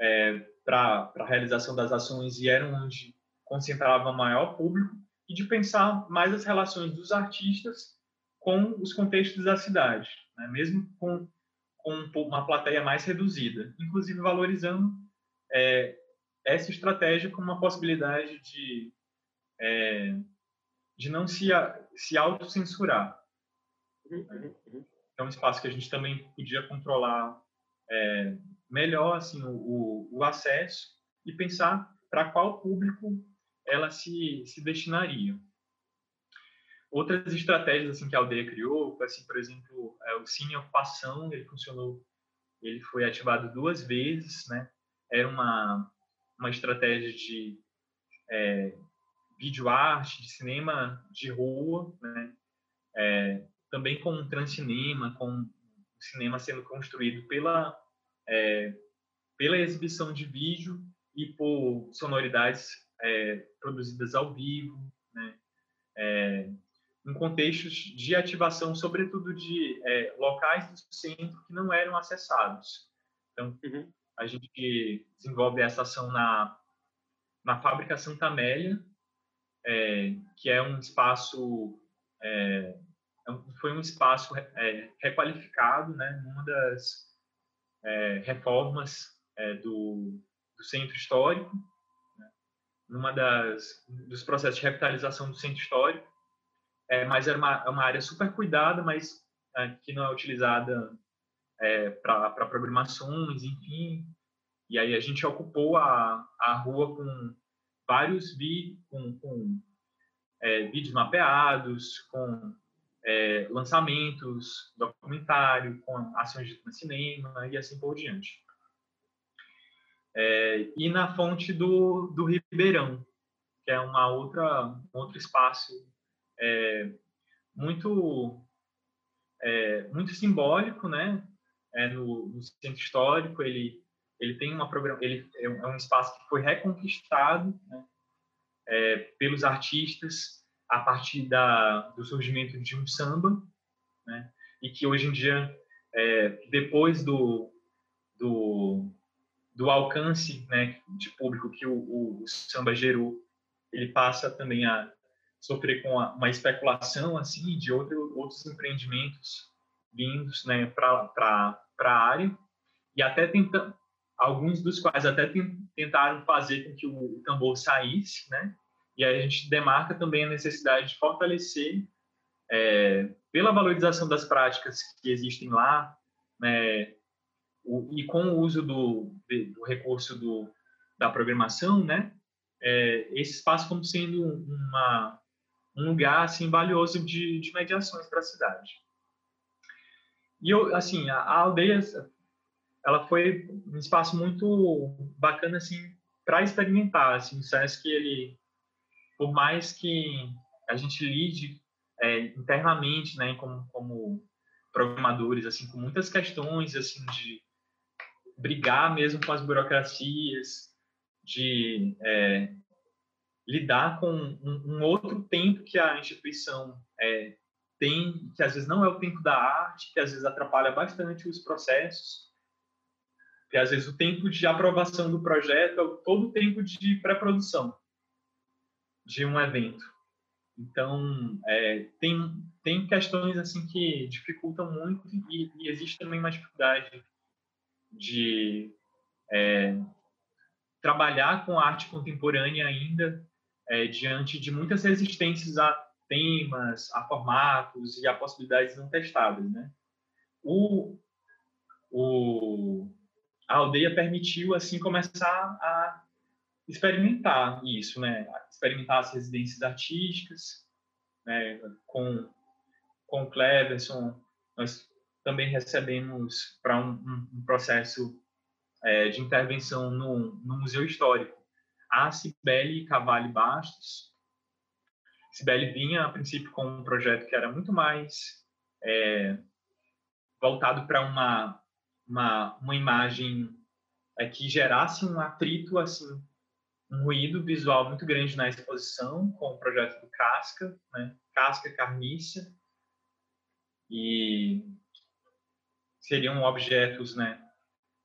é, para a realização das ações e eram onde concentrava maior público e de pensar mais as relações dos artistas com os contextos da cidade, né? mesmo com, com uma plateia mais reduzida, inclusive valorizando é, essa estratégia como uma possibilidade de, é, de não se, se autocensurar. É um espaço que a gente também podia controlar é, melhor assim, o, o, acesso e pensar para qual público ela se, se destinaria. Outras estratégias assim que a aldeia criou, assim, por exemplo, é, o Cine Ocupação, ele funcionou, ele foi ativado duas vezes, né? Era uma uma estratégia de é, vídeo arte, de cinema de rua, né? É, também com um transcinema, com o cinema sendo construído pela é, pela exibição de vídeo e por sonoridades é, produzidas ao vivo, né? É, em contextos de ativação, sobretudo de é, locais do centro que não eram acessados. Então, uhum. A gente desenvolve essa ação na, na Fábrica Santa Amélia, é, que é um espaço é, é foi um espaço é, requalificado, né, numa das é, reformas é, do, do, centro histórico, né, numa das dos processos de revitalização do centro histórico, mas era uma, uma área super cuidada, mas que não é utilizada é, para programações, enfim. E aí a gente ocupou a, a rua com vários vídeos, com, com é, vídeos mapeados, com é, lançamentos, documentário, com ações de cinema e assim por diante. É, e na fonte do, do Ribeirão, que é uma outra um outro espaço é, muito é, muito simbólico, né? É, no, no, centro histórico ele ele tem uma programa ele é um é espaço que foi reconquistado né? é, pelos artistas a partir da do surgimento de um samba, né? E que hoje em dia é, depois do, do do alcance né, de público que o, o, o samba gerou, ele passa também a sofrer com uma especulação assim de outro, outros empreendimentos vindos né, para a área e até tenta, alguns dos quais até tentaram fazer com que o, tambor saísse, né? E a gente demarca também a necessidade de fortalecer é, pela valorização das práticas que existem lá, né, o, e com o uso do, do recurso do, da programação, né, é, esse espaço como sendo uma, um lugar assim valioso de, de mediações para a cidade. E eu, assim, a, a, aldeia, ela foi um espaço muito bacana assim para experimentar. Assim, o Sesc ele por mais que a gente lide é, internamente, né, como, como programadores, assim, com muitas questões, assim, de brigar mesmo com as burocracias, de é, lidar com um, um, outro tempo que a instituição é, tem, que às vezes não é o tempo da arte, que às vezes atrapalha bastante os processos, que às vezes o tempo de aprovação do projeto é todo o tempo de pré-produção de um evento. Então, é, tem, tem questões assim que dificultam muito e, e existe também uma dificuldade de é, trabalhar com arte contemporânea ainda é, diante de muitas resistências a temas, a formatos e a possibilidades não testadas, né? O, o, a aldeia permitiu assim começar a experimentar isso, né? Experimentar as residências artísticas, né? Com com o Cleverson, nós também recebemos para um, um, um, processo é, de intervenção no, no, Museu Histórico a Cibele Cavalli Bastos. Cibele vinha, a princípio, com um projeto que era muito mais é, voltado para uma, uma, uma imagem é, que gerasse um atrito assim um ruído visual muito grande na exposição com o projeto do Casca, né? Casca Carnícia, e seriam objetos, né,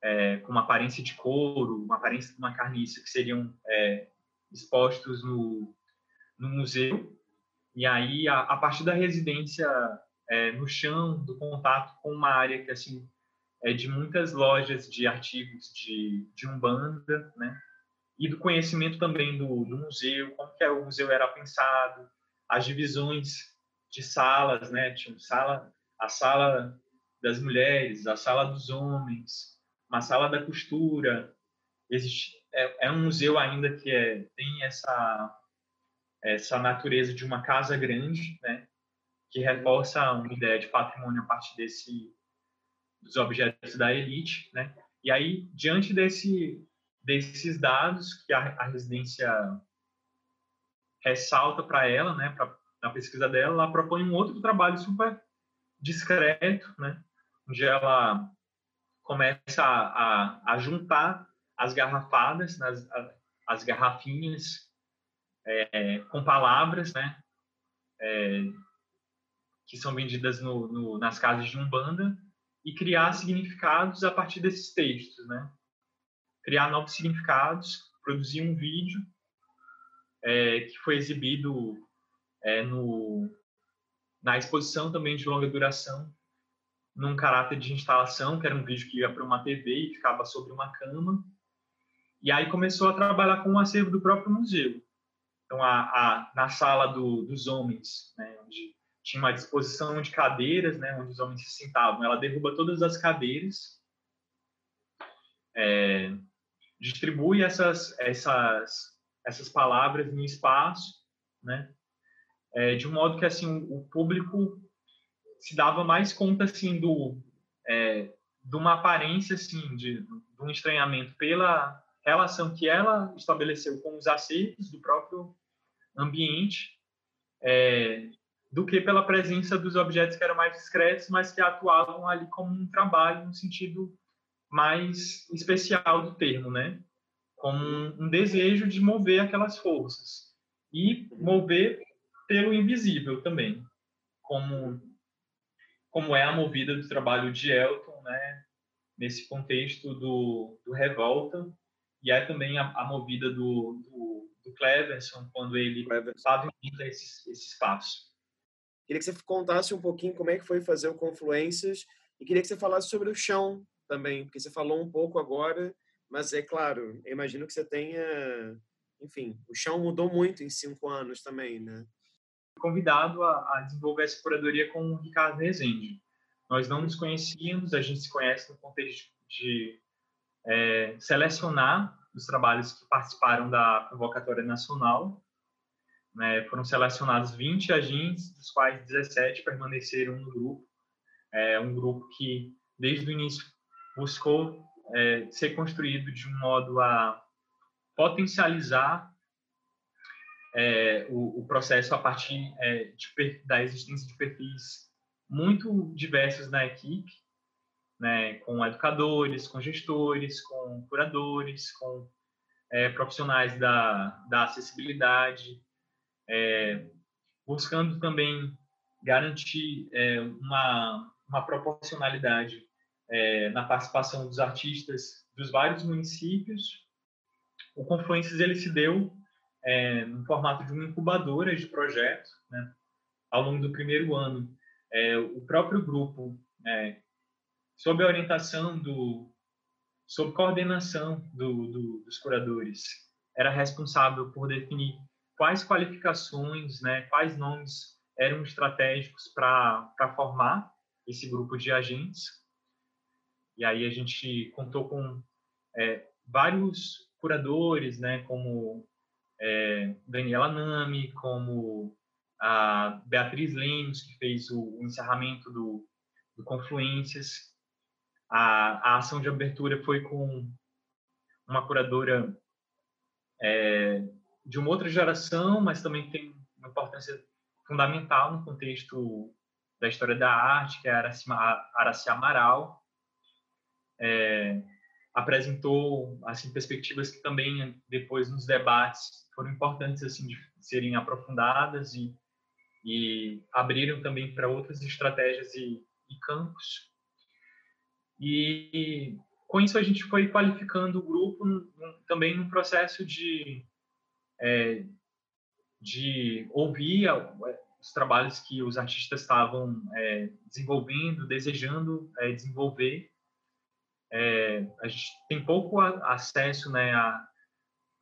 é, com uma aparência de couro, uma aparência de uma carniça, que seriam é, expostos no, no museu. E aí, a, a partir da residência é, no chão, do contato com uma área que, assim, é de muitas lojas de artigos de, de Umbanda, né? e do conhecimento também do, do museu, como que o museu era pensado, as divisões de salas, né? Tinha sala, a sala das mulheres, a sala dos homens, uma sala da costura. Existe, é, é um museu ainda que é, tem essa essa natureza de uma casa grande, né? Que reforça uma ideia de patrimônio a partir desse dos objetos da elite, né? E aí diante desse desses dados que a, a residência ressalta para ela, né, pra, na pesquisa dela, ela propõe um outro trabalho super discreto, né, onde ela começa a, a, a juntar as garrafadas, as, as garrafinhas é, com palavras, né, é, que são vendidas no, no, nas casas de umbanda e criar significados a partir desses textos, né criar novos significados, produzir um vídeo é, que foi exibido é, no, na exposição também de longa duração, num caráter de instalação, que era um vídeo que ia para uma TV e ficava sobre uma cama. E aí começou a trabalhar com o acervo do próprio museu. Então, a, a na sala do, dos homens, né, onde tinha uma disposição de cadeiras, né, onde os homens se sentavam, ela derruba todas as cadeiras, é, distribui essas, essas, essas palavras no espaço, né? É, de um modo que assim o público se dava mais conta assim do é, de uma aparência assim de, de um estranhamento pela relação que ela estabeleceu com os acertos do próprio ambiente é, do que pela presença dos objetos que eram mais discretos, mas que atuavam ali como um trabalho no sentido mais especial do termo, né? Como um, desejo de mover aquelas forças e mover pelo invisível também, como como é a movida do trabalho de Elton, né? Nesse contexto do, do revolta e é também a, a movida do, do, do Cleverson quando ele pavimenta esse, esse espaço. Queria que você contasse um pouquinho como é que foi fazer o Confluências e queria que você falasse sobre o chão também, porque você falou um pouco agora, mas é claro, eu imagino que você tenha, enfim, o chão mudou muito em cinco anos também, né? Convidado a, a desenvolver essa curadoria com o Ricardo Rezende. Nós não nos conhecíamos, a gente se conhece no contexto de é, selecionar os trabalhos que participaram da convocatória nacional. Né? Foram selecionados 20 agentes, dos quais 17 permaneceram no grupo. É um grupo que, desde o início, buscou é, ser construído de um modo a potencializar é, o, o, processo a partir é, de, da existência de perfis muito diversos na equipe, né, com educadores, com gestores, com curadores, com é, profissionais da, da acessibilidade, é, buscando também garantir é, uma, uma proporcionalidade é, na participação dos artistas dos vários municípios. O Confluências ele se deu é, no formato de uma incubadora de projetos. Né? Ao longo do primeiro ano, é, o próprio grupo, é, sob a orientação do, sob coordenação do, do, dos curadores, era responsável por definir quais qualificações, né, quais nomes eram estratégicos para formar esse grupo de agentes. E aí a gente contou com é, vários curadores, né, como é, Daniela Nami, como a Beatriz Lemos, que fez o, o encerramento do, do Confluências. A, a, ação de abertura foi com uma curadora é, de uma outra geração, mas também tem uma importância fundamental no contexto da história da arte, que é a Araci Amaral. É, apresentou assim perspectivas que também depois nos debates foram importantes assim de serem aprofundadas e, e abriram também para outras estratégias e, e campos e com isso a gente foi qualificando o grupo também no processo de é, de ouvir os trabalhos que os artistas estavam é, desenvolvendo, desejando é, desenvolver é, a gente tem pouco acesso né, a,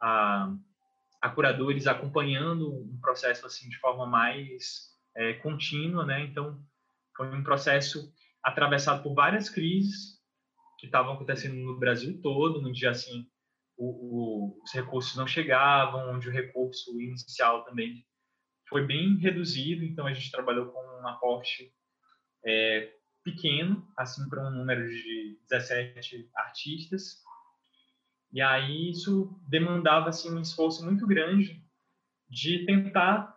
a, a, curadores acompanhando um processo assim de forma mais é, contínua, né? Então foi um processo atravessado por várias crises que estavam acontecendo no Brasil todo, dia assim o, o, os recursos não chegavam, onde o recurso inicial também foi bem reduzido, então a gente trabalhou com um aporte é, pequeno, assim, para um número de 17 artistas. E aí isso demandava, assim, um esforço muito grande de tentar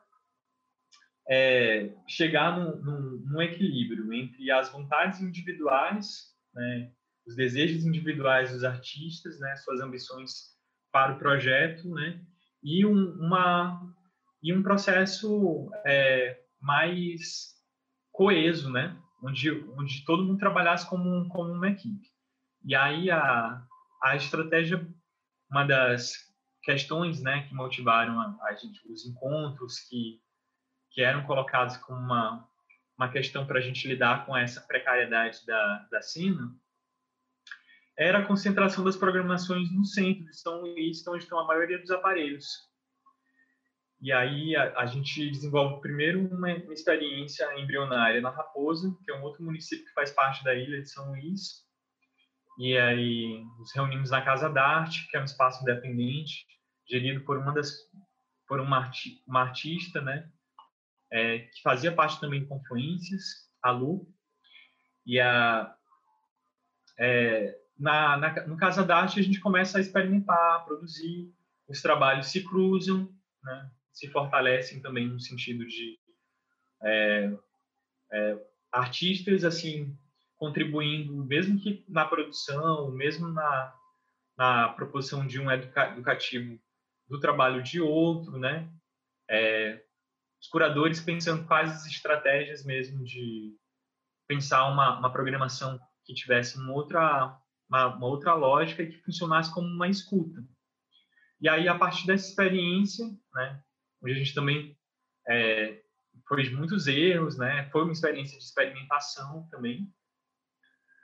é, chegar num, num, num, equilíbrio entre as vontades individuais, né, os desejos individuais dos artistas, né, suas ambições para o projeto, né, e um, uma e um processo é, mais coeso, né, onde, onde todo mundo trabalhasse como, como uma equipe. E aí a, a estratégia, uma das questões né, que motivaram a, a gente, os encontros que, que eram colocados como uma, uma questão para a gente lidar com essa precariedade da, da cena, era a concentração das programações no centro de São Luís, onde estão a maioria dos aparelhos. E aí a, a gente desenvolve primeiro uma, uma, experiência embrionária na Raposa, que é um outro município que faz parte da ilha de São Luís. E aí nos reunimos na Casa da Arte, que é um espaço independente, gerido por uma das por uma, arti, uma artista, né, é, que fazia parte também de Confluências, a Lu. E a é, na, na, no Casa da Arte a gente começa a experimentar, a produzir, os trabalhos se cruzam, né? se fortalecem também no sentido de é, é, artistas assim contribuindo, mesmo que na produção, mesmo na, na proposição de um educa educativo do trabalho de outro, né? É, os curadores pensando quais as estratégias mesmo de pensar uma, uma programação que tivesse uma outra, uma, uma outra lógica que funcionasse como uma escuta. E aí, a partir dessa experiência, né, onde a gente também é, foi de muitos erros, né? Foi uma experiência de experimentação também,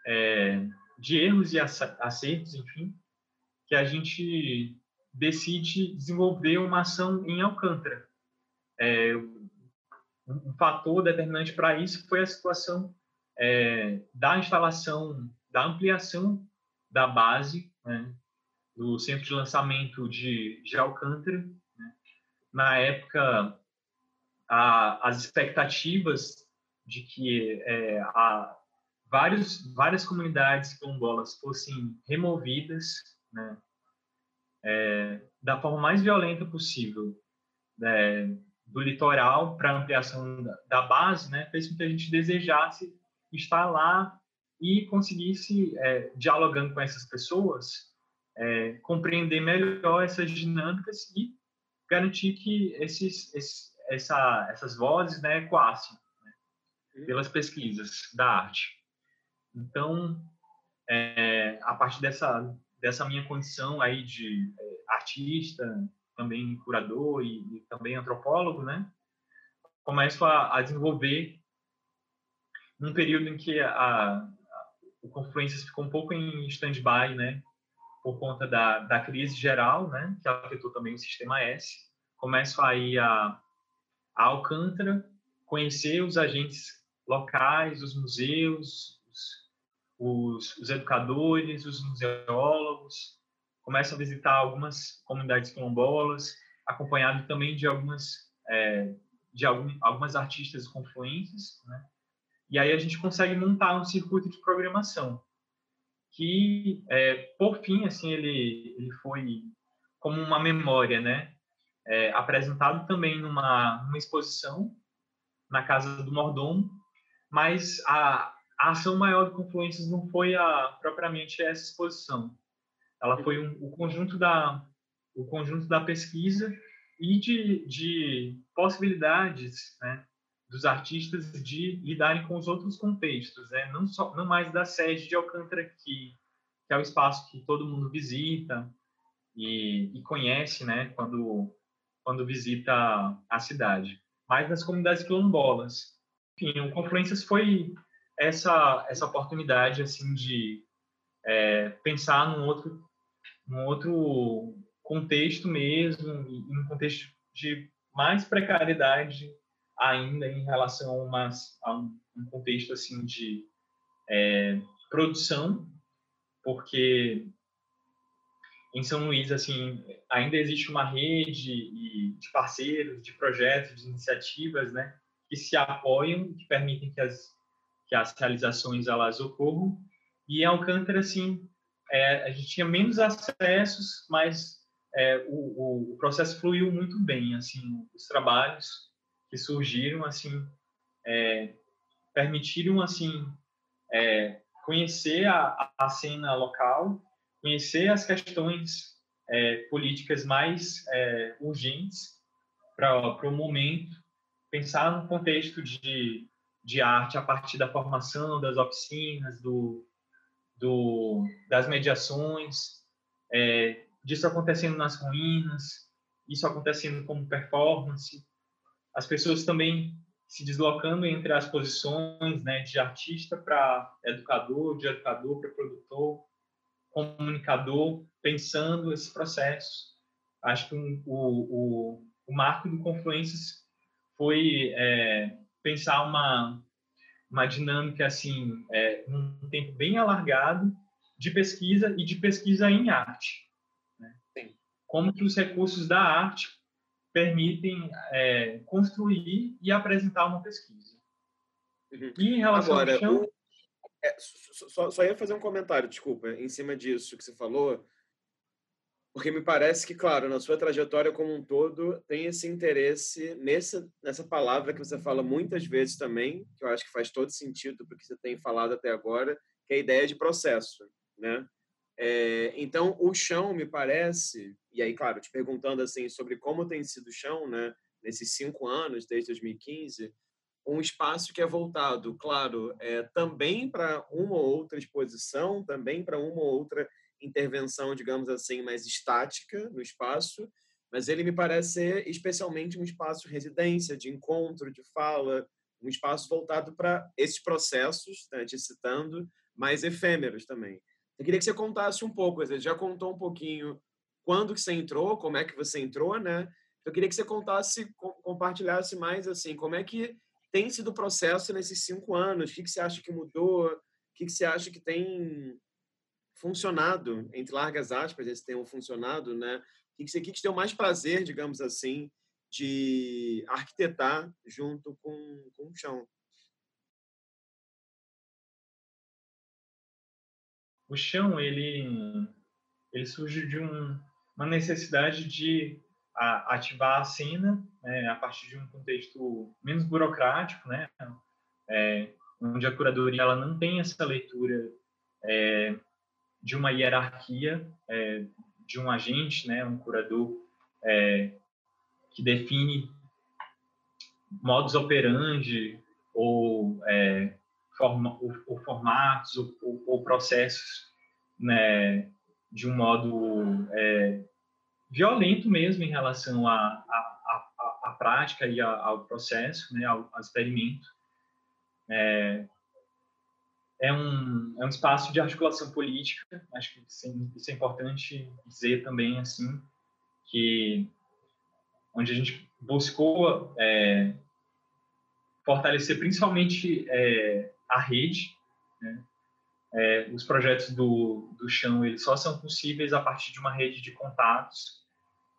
é, de erros e acertos, enfim, que a gente decide desenvolver uma ação em Alcântara. É, um fator determinante para isso foi a situação é, da instalação, da ampliação da base né, do centro de lançamento de, de Alcântara na época, a, as expectativas de que é, a, vários, várias comunidades quilombolas fossem removidas né, é, da forma mais violenta possível é, do litoral para ampliação da, da, base, né, fez com que a gente desejasse estar lá e conseguisse, é, dialogando com essas pessoas, é, compreender melhor essas dinâmicas e garantir que esses, esses essa, essas vozes né, ecoassem né, pelas pesquisas da arte. Então, é, a partir dessa, dessa minha condição aí de é, artista, também curador e, e, também antropólogo, né, começo a, a desenvolver num período em que a, a, o Confluências ficou um pouco em stand-by, né, por conta da, da crise geral, né, que afetou também o Sistema S. Começo aí a, a Alcântara, conhecer os agentes locais, os museus, os, os educadores, os museólogos, começo a visitar algumas comunidades quilombolas, acompanhado também de algumas é, de algum, algumas artistas confluentes, né? E aí a gente consegue montar um circuito de programação que, é, por fim, assim, ele, ele foi como uma memória, né? É, apresentado também numa, numa exposição na casa do mordomo, mas a, a ação maior do Confluências não foi a, propriamente essa exposição. Ela foi um, o conjunto da o conjunto da pesquisa e de, de possibilidades né, dos artistas de lidarem com os outros contextos, né? não, só, não mais da sede de Alcântara, que, que é o espaço que todo mundo visita e, e conhece né? quando, quando visita a cidade, mas das comunidades quilombolas. Enfim, o Confluências foi essa, essa oportunidade assim de é, pensar num outro, num outro contexto mesmo, em um contexto de mais precariedade ainda em relação a, uma, a um, contexto assim de é, produção, porque em São Luís assim ainda existe uma rede de parceiros, de projetos, de iniciativas, né, que se apoiam, que permitem que as que as realizações elas ocorram. E Alcântara assim é, a gente tinha menos acessos, mas é, o, o, processo fluiu muito bem assim os trabalhos que surgiram assim é, permitiram assim é, conhecer a, a, cena local, conhecer as questões é, políticas mais é, urgentes para o momento, pensar no contexto de, de arte a partir da formação, das oficinas, do, do das mediações, é, disso acontecendo nas ruínas, isso acontecendo como performance, as pessoas também se deslocando entre as posições né, de artista para educador, de educador para produtor, comunicador, pensando esse processo. Acho que um, o, o, o marco do Confluências foi é, pensar uma, uma dinâmica assim, é, um tempo bem alargado de pesquisa e de pesquisa em arte. Né? Como que os recursos da arte permitem é, construir e apresentar uma pesquisa. Uhum. E em relação Agora, ao chão... o... é, só, só ia fazer um comentário, desculpa, em cima disso que você falou, porque me parece que, claro, na sua trajetória como um todo, tem esse interesse nessa, nessa palavra que você fala muitas vezes também, que eu acho que faz todo sentido porque você tem falado até agora, que é a ideia de processo, né? É, então, o chão, me parece, e aí, claro, te perguntando assim sobre como tem sido o chão, né, nesses cinco anos, desde 2015, um espaço que é voltado, claro, é, também para uma ou outra exposição, também para uma ou outra intervenção, digamos assim, mais estática no espaço, mas ele me parece ser especialmente um espaço de residência, de encontro, de fala, um espaço voltado para esses processos, né, te citando, mais efêmeros também. Eu queria que você contasse um pouco, você já contou um pouquinho quando que você entrou, como é que você entrou, né? Eu queria que você contasse, compartilhasse mais, assim, como é que tem sido o processo nesses cinco anos, o que, que você acha que mudou, o que, que você acha que tem funcionado, entre largas aspas, esse tem funcionado, né? O que, que que, que deu mais prazer, digamos assim, de arquitetar junto com, com o chão? o chão ele ele surge de um, uma necessidade de ativar a cena né, a partir de um contexto menos burocrático, né, é, onde a curadoria ela não tem essa leitura é, de uma hierarquia é, de um agente, né, um curador é, que define modus operandi ou, é, forma, ou, ou formatos ou, ou, processos né, de um modo é, violento mesmo em relação à, à prática e ao processo, né, ao, ao experimento. É, é, um, é um espaço de articulação política, acho que isso é importante dizer também, assim, que onde a gente buscou é, fortalecer principalmente é, a rede, né? é, os projetos do, do chão eles só são possíveis a partir de uma rede de contatos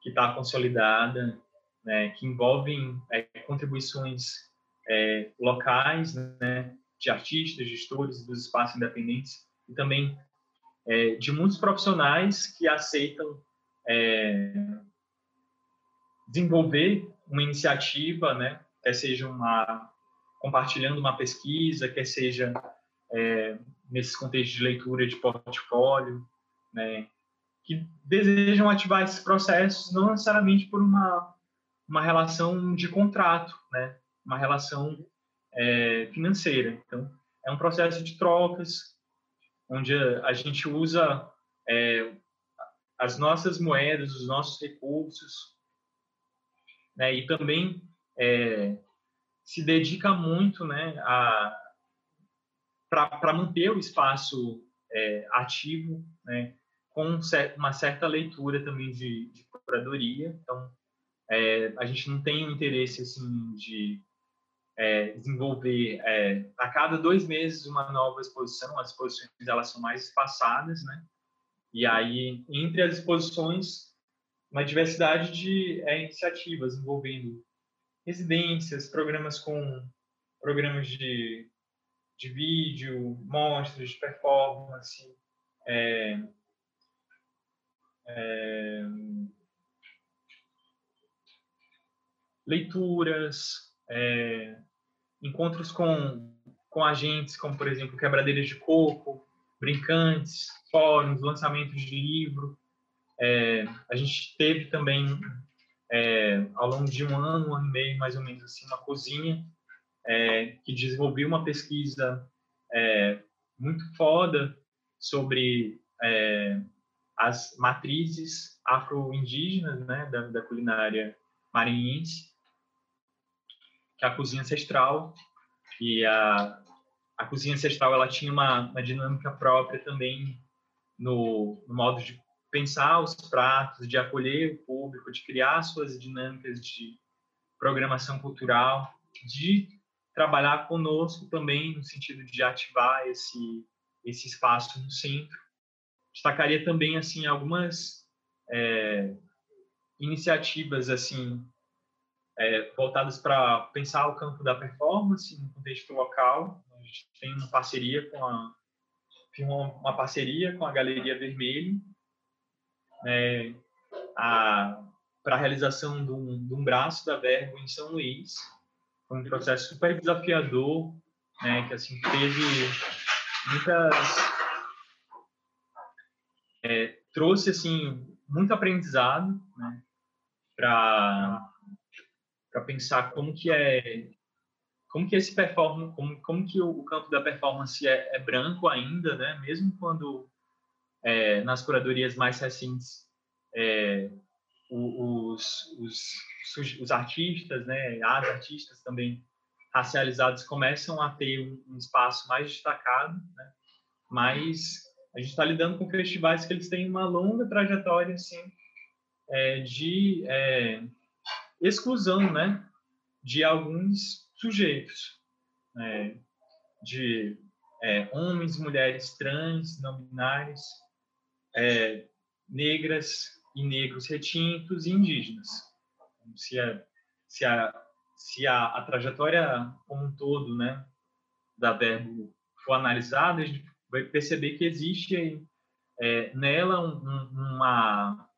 que está consolidada, né, que envolvem é, contribuições é, locais, né, de artistas, gestores dos espaços independentes e também é, de muitos profissionais que aceitam é, desenvolver uma iniciativa, né, quer seja uma compartilhando uma pesquisa, quer seja é, nesse contexto de leitura de portfólio, né, que desejam ativar esses processos não necessariamente por uma uma relação de contrato, né, uma relação é, financeira. Então, é um processo de trocas, onde a, a gente usa é, as nossas moedas, os nossos recursos, né, e também é, se dedica muito né, para manter o espaço é, ativo, né, com uma certa leitura também de, de curadoria. Então, é, a gente não tem um interesse assim de é, desenvolver é, a cada dois meses uma nova exposição. As exposições elas são mais espaçadas, né? E aí entre as exposições uma diversidade de é, iniciativas envolvendo residências, programas com programas de, de vídeo, mostras de performance, é, é, leituras, é, encontros com, com agentes, como, por exemplo, quebradeiras de coco, brincantes, fóruns, lançamentos de livro. É, a gente teve também, é, ao longo de um ano, um ano e meio, mais ou menos assim, uma cozinha é, que desenvolveu uma pesquisa é, muito foda sobre é, as matrizes afro-indígenas né, da, da culinária maranhense que é a cozinha ancestral e a, a cozinha ancestral ela tinha uma, uma dinâmica própria também no, no, modo de pensar os pratos, de acolher o público, de criar suas dinâmicas de programação cultural, de trabalhar conosco também no sentido de ativar esse esse espaço no centro. Destacaria também assim algumas é, iniciativas assim é, voltadas para pensar o campo da performance no contexto local. A gente tem uma parceria com a uma, uma parceria com a Galeria Vermelho né, para a realização de um, de um, braço da Verbo em São Luís. Foi um processo super desafiador, né, que assim teve muitas é, trouxe assim muito aprendizado né, para para pensar como que é como que esse performance como, como que o, campo da performance é, é, branco ainda né mesmo quando é, nas curadorias mais recentes é, os, os, os, artistas né as artistas também racializados começam a ter um, um espaço mais destacado né? mas a gente está lidando com festivais que eles têm uma longa trajetória assim é, de é, exclusão né, de alguns sujeitos, né, de é, homens, mulheres trans, não binários, é, negras e negros retintos e indígenas. Se a, se a, se a, a trajetória como um todo né, da Verbo for analisada, a gente vai perceber que existe é, nela um, um, uma,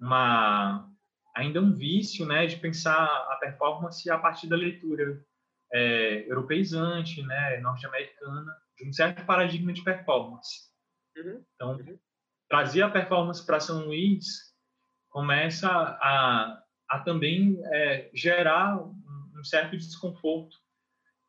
uma ainda um vício, né, de pensar a performance a partir da leitura é, europeizante, né, norte-americana, de um certo paradigma de performance. Uhum. Então, uhum. trazer a performance para São Luís começa a, a também é, gerar um certo desconforto,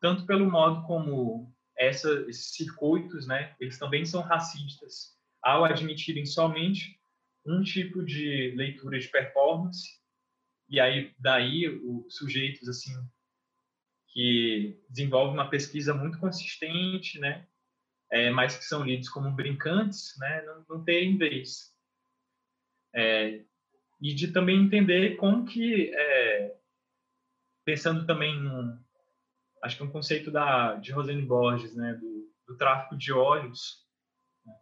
tanto pelo modo como essa, esses circuitos, né, eles também são racistas, ao admitirem somente um tipo de leitura de performance, e aí daí os sujeitos assim que desenvolvem uma pesquisa muito consistente, né, é, mas que são lidos como brincantes, né, não, não terem vez. É, e de também entender como que, é, pensando também no, acho que um conceito da, de Rosane Borges, né, do, do tráfico de olhos, né,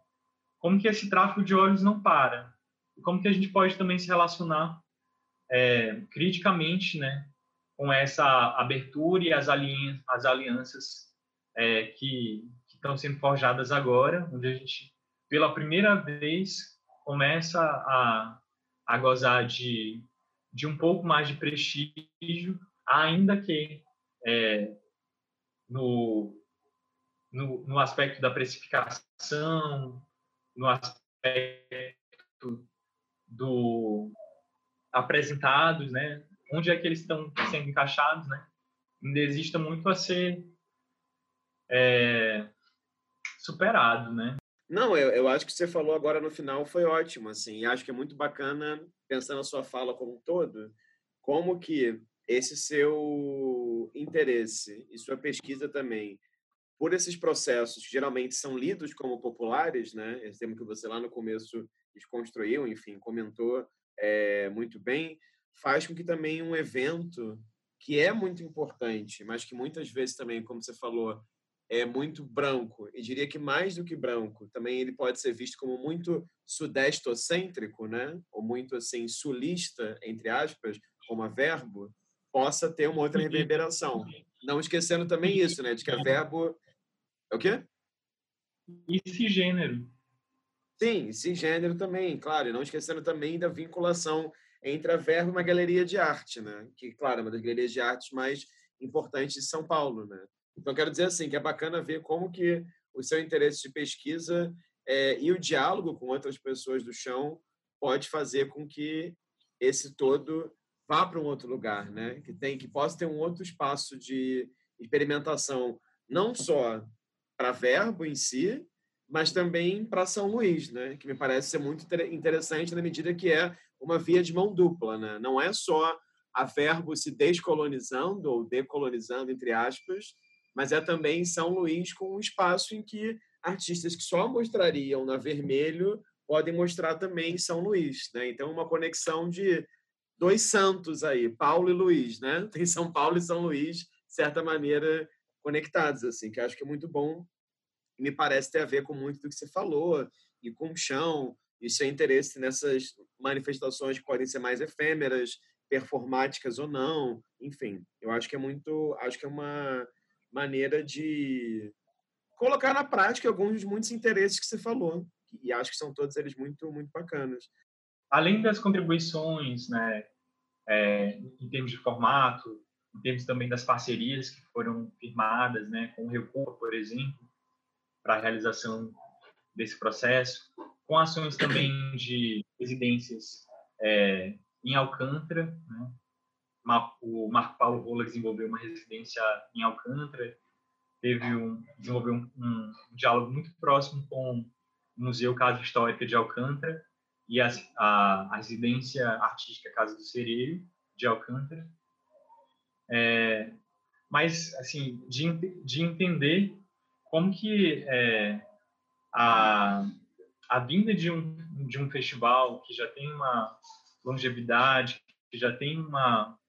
como que esse tráfico de olhos não para, como que a gente pode também se relacionar é, criticamente, né, com essa abertura e as, alianças, as alianças é, que, que estão sendo forjadas agora, onde a gente, pela primeira vez, começa a a gozar de, de um pouco mais de prestígio, ainda que é, no, no, no aspecto da precificação, no aspecto do apresentados, né? Onde é que eles estão sendo encaixados, né? Ainda existe muito a ser é, superado, né? Não, eu, eu acho que você falou agora no final foi ótimo, assim, acho que é muito bacana, pensando a sua fala como um todo, como que esse seu interesse e sua pesquisa também, por esses processos que geralmente são lidos como populares, né, esse termo que você lá no começo desconstruiu, enfim, comentou é, muito bem, faz com que também um evento que é muito importante, mas que muitas vezes também, como você falou, é muito branco, e diria que mais do que branco, também ele pode ser visto como muito sudestocêntrico, né? ou muito assim sulista, entre aspas, como a verbo, possa ter uma outra reverberação. Não esquecendo também isso, né? de que a verbo... É o quê? E cisgênero. Sim, cisgênero também, claro. E não esquecendo também da vinculação entre a verbo e uma galeria de arte, né? que, claro, é uma das galerias de artes mais importantes de São Paulo. Né? Então, quero dizer assim, que é bacana ver como que o seu interesse de pesquisa é, e o diálogo com outras pessoas do chão pode fazer com que esse todo vá para um outro lugar, né? Que tem que possa ter um outro espaço de experimentação, não só para verbo em si, mas também para São Luís, né? Que me parece ser muito interessante na medida que é uma via de mão dupla, né? Não é só a verbo se descolonizando ou decolonizando entre aspas, mas é também São Luís com um espaço em que artistas que só mostrariam na Vermelho podem mostrar também em São Luís, né? Então uma conexão de dois santos aí, Paulo e Luís, né? <laughs> Tem São Paulo e São Luís, de certa maneira conectados assim, que acho que é muito bom e me parece ter a ver com muito do que você falou e com o chão e seu interesse nessas manifestações que podem ser mais efêmeras, performáticas ou não, enfim, eu acho que é muito, acho que é uma maneira de colocar na prática alguns dos muitos interesses que você falou. E acho que são todos eles muito, muito bacanas. Além das contribuições, né, é, em termos de formato, em termos também das parcerias que foram firmadas, né, com o Recupa, por exemplo, para a realização desse processo, com ações também de residências é, em Alcântara, né, o Marco Paulo Rola desenvolveu uma residência em Alcântara, teve um, desenvolveu um, um, diálogo muito próximo com o Museu Casa Histórica de Alcântara e a, a, a residência artística Casa do Cereiro de Alcântara. É, mas, assim, de, de entender como que é, a, a vinda de um, de um festival que já tem uma longevidade, que já tem uma,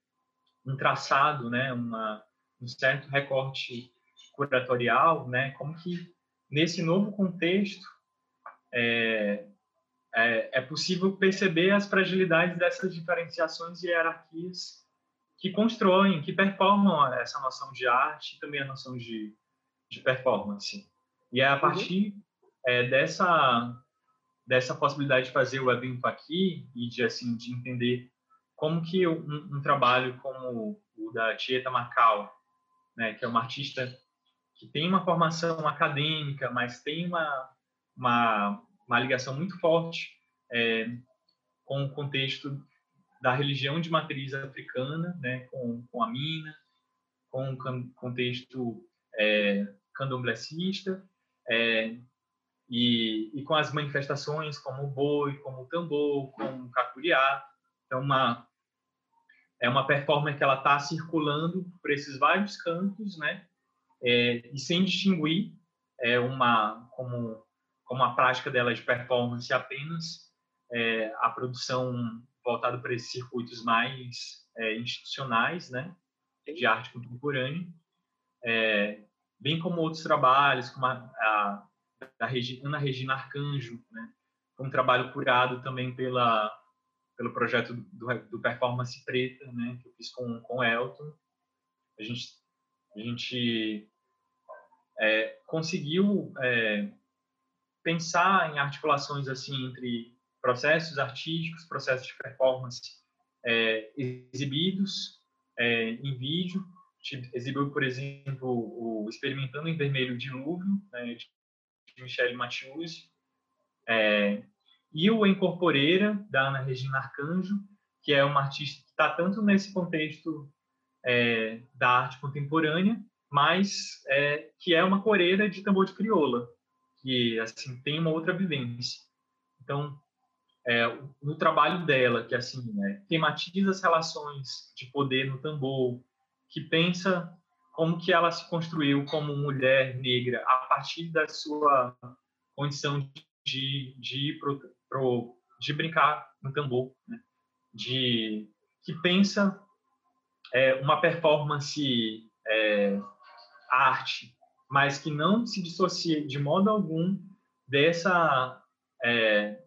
um traçado, né, uma, um certo recorte curatorial, né, como que nesse novo contexto é, é, é, possível perceber as fragilidades dessas diferenciações e hierarquias que constroem, que performam essa noção de arte e também a noção de, de performance. E é a uhum. partir é, dessa dessa possibilidade de fazer o evento aqui e de assim de entender como que um, um, trabalho como o da Tieta Macau, né, que é uma artista que tem uma formação acadêmica, mas tem uma, uma, uma ligação muito forte é, com o contexto da religião de matriz africana, né, com, com a mina, com o contexto é, candomblessista, é, e, e, com as manifestações como o boi, como o tambor, como o cacuriá. Então, uma, é uma performance que ela está circulando por esses vários cantos, né? É, e sem distinguir é uma como como a prática dela de performance apenas é, a produção voltada para esses circuitos mais é, institucionais, né? De arte contemporânea, é, bem como outros trabalhos, como a, a da Ana Regina Arcanjo, né? um trabalho curado também pela pelo projeto do, do Performance Preta, né, que eu fiz com com Elton. A gente a gente é, conseguiu é, pensar em articulações assim entre processos artísticos, processos de performance é, exibidos é, em vídeo. Exibiu, por exemplo, o Experimentando em Vermelho Dilúvio, né, de Michele Mathieusi, é, e o Incorporeira, da Ana Regina Arcanjo, que é uma artista que está tanto nesse contexto é, da arte contemporânea, mas é, que é uma coreira de tambor de crioula, que assim tem uma outra vivência. Então, é, no trabalho dela, que assim né, tematiza as relações de poder no tambor, que pensa como que ela se construiu como mulher negra a partir da sua condição de, de ir pro, pro, de brincar no tambor, né? de que pensa é, uma performance é, arte, mas que não se dissocia de modo algum dessa é,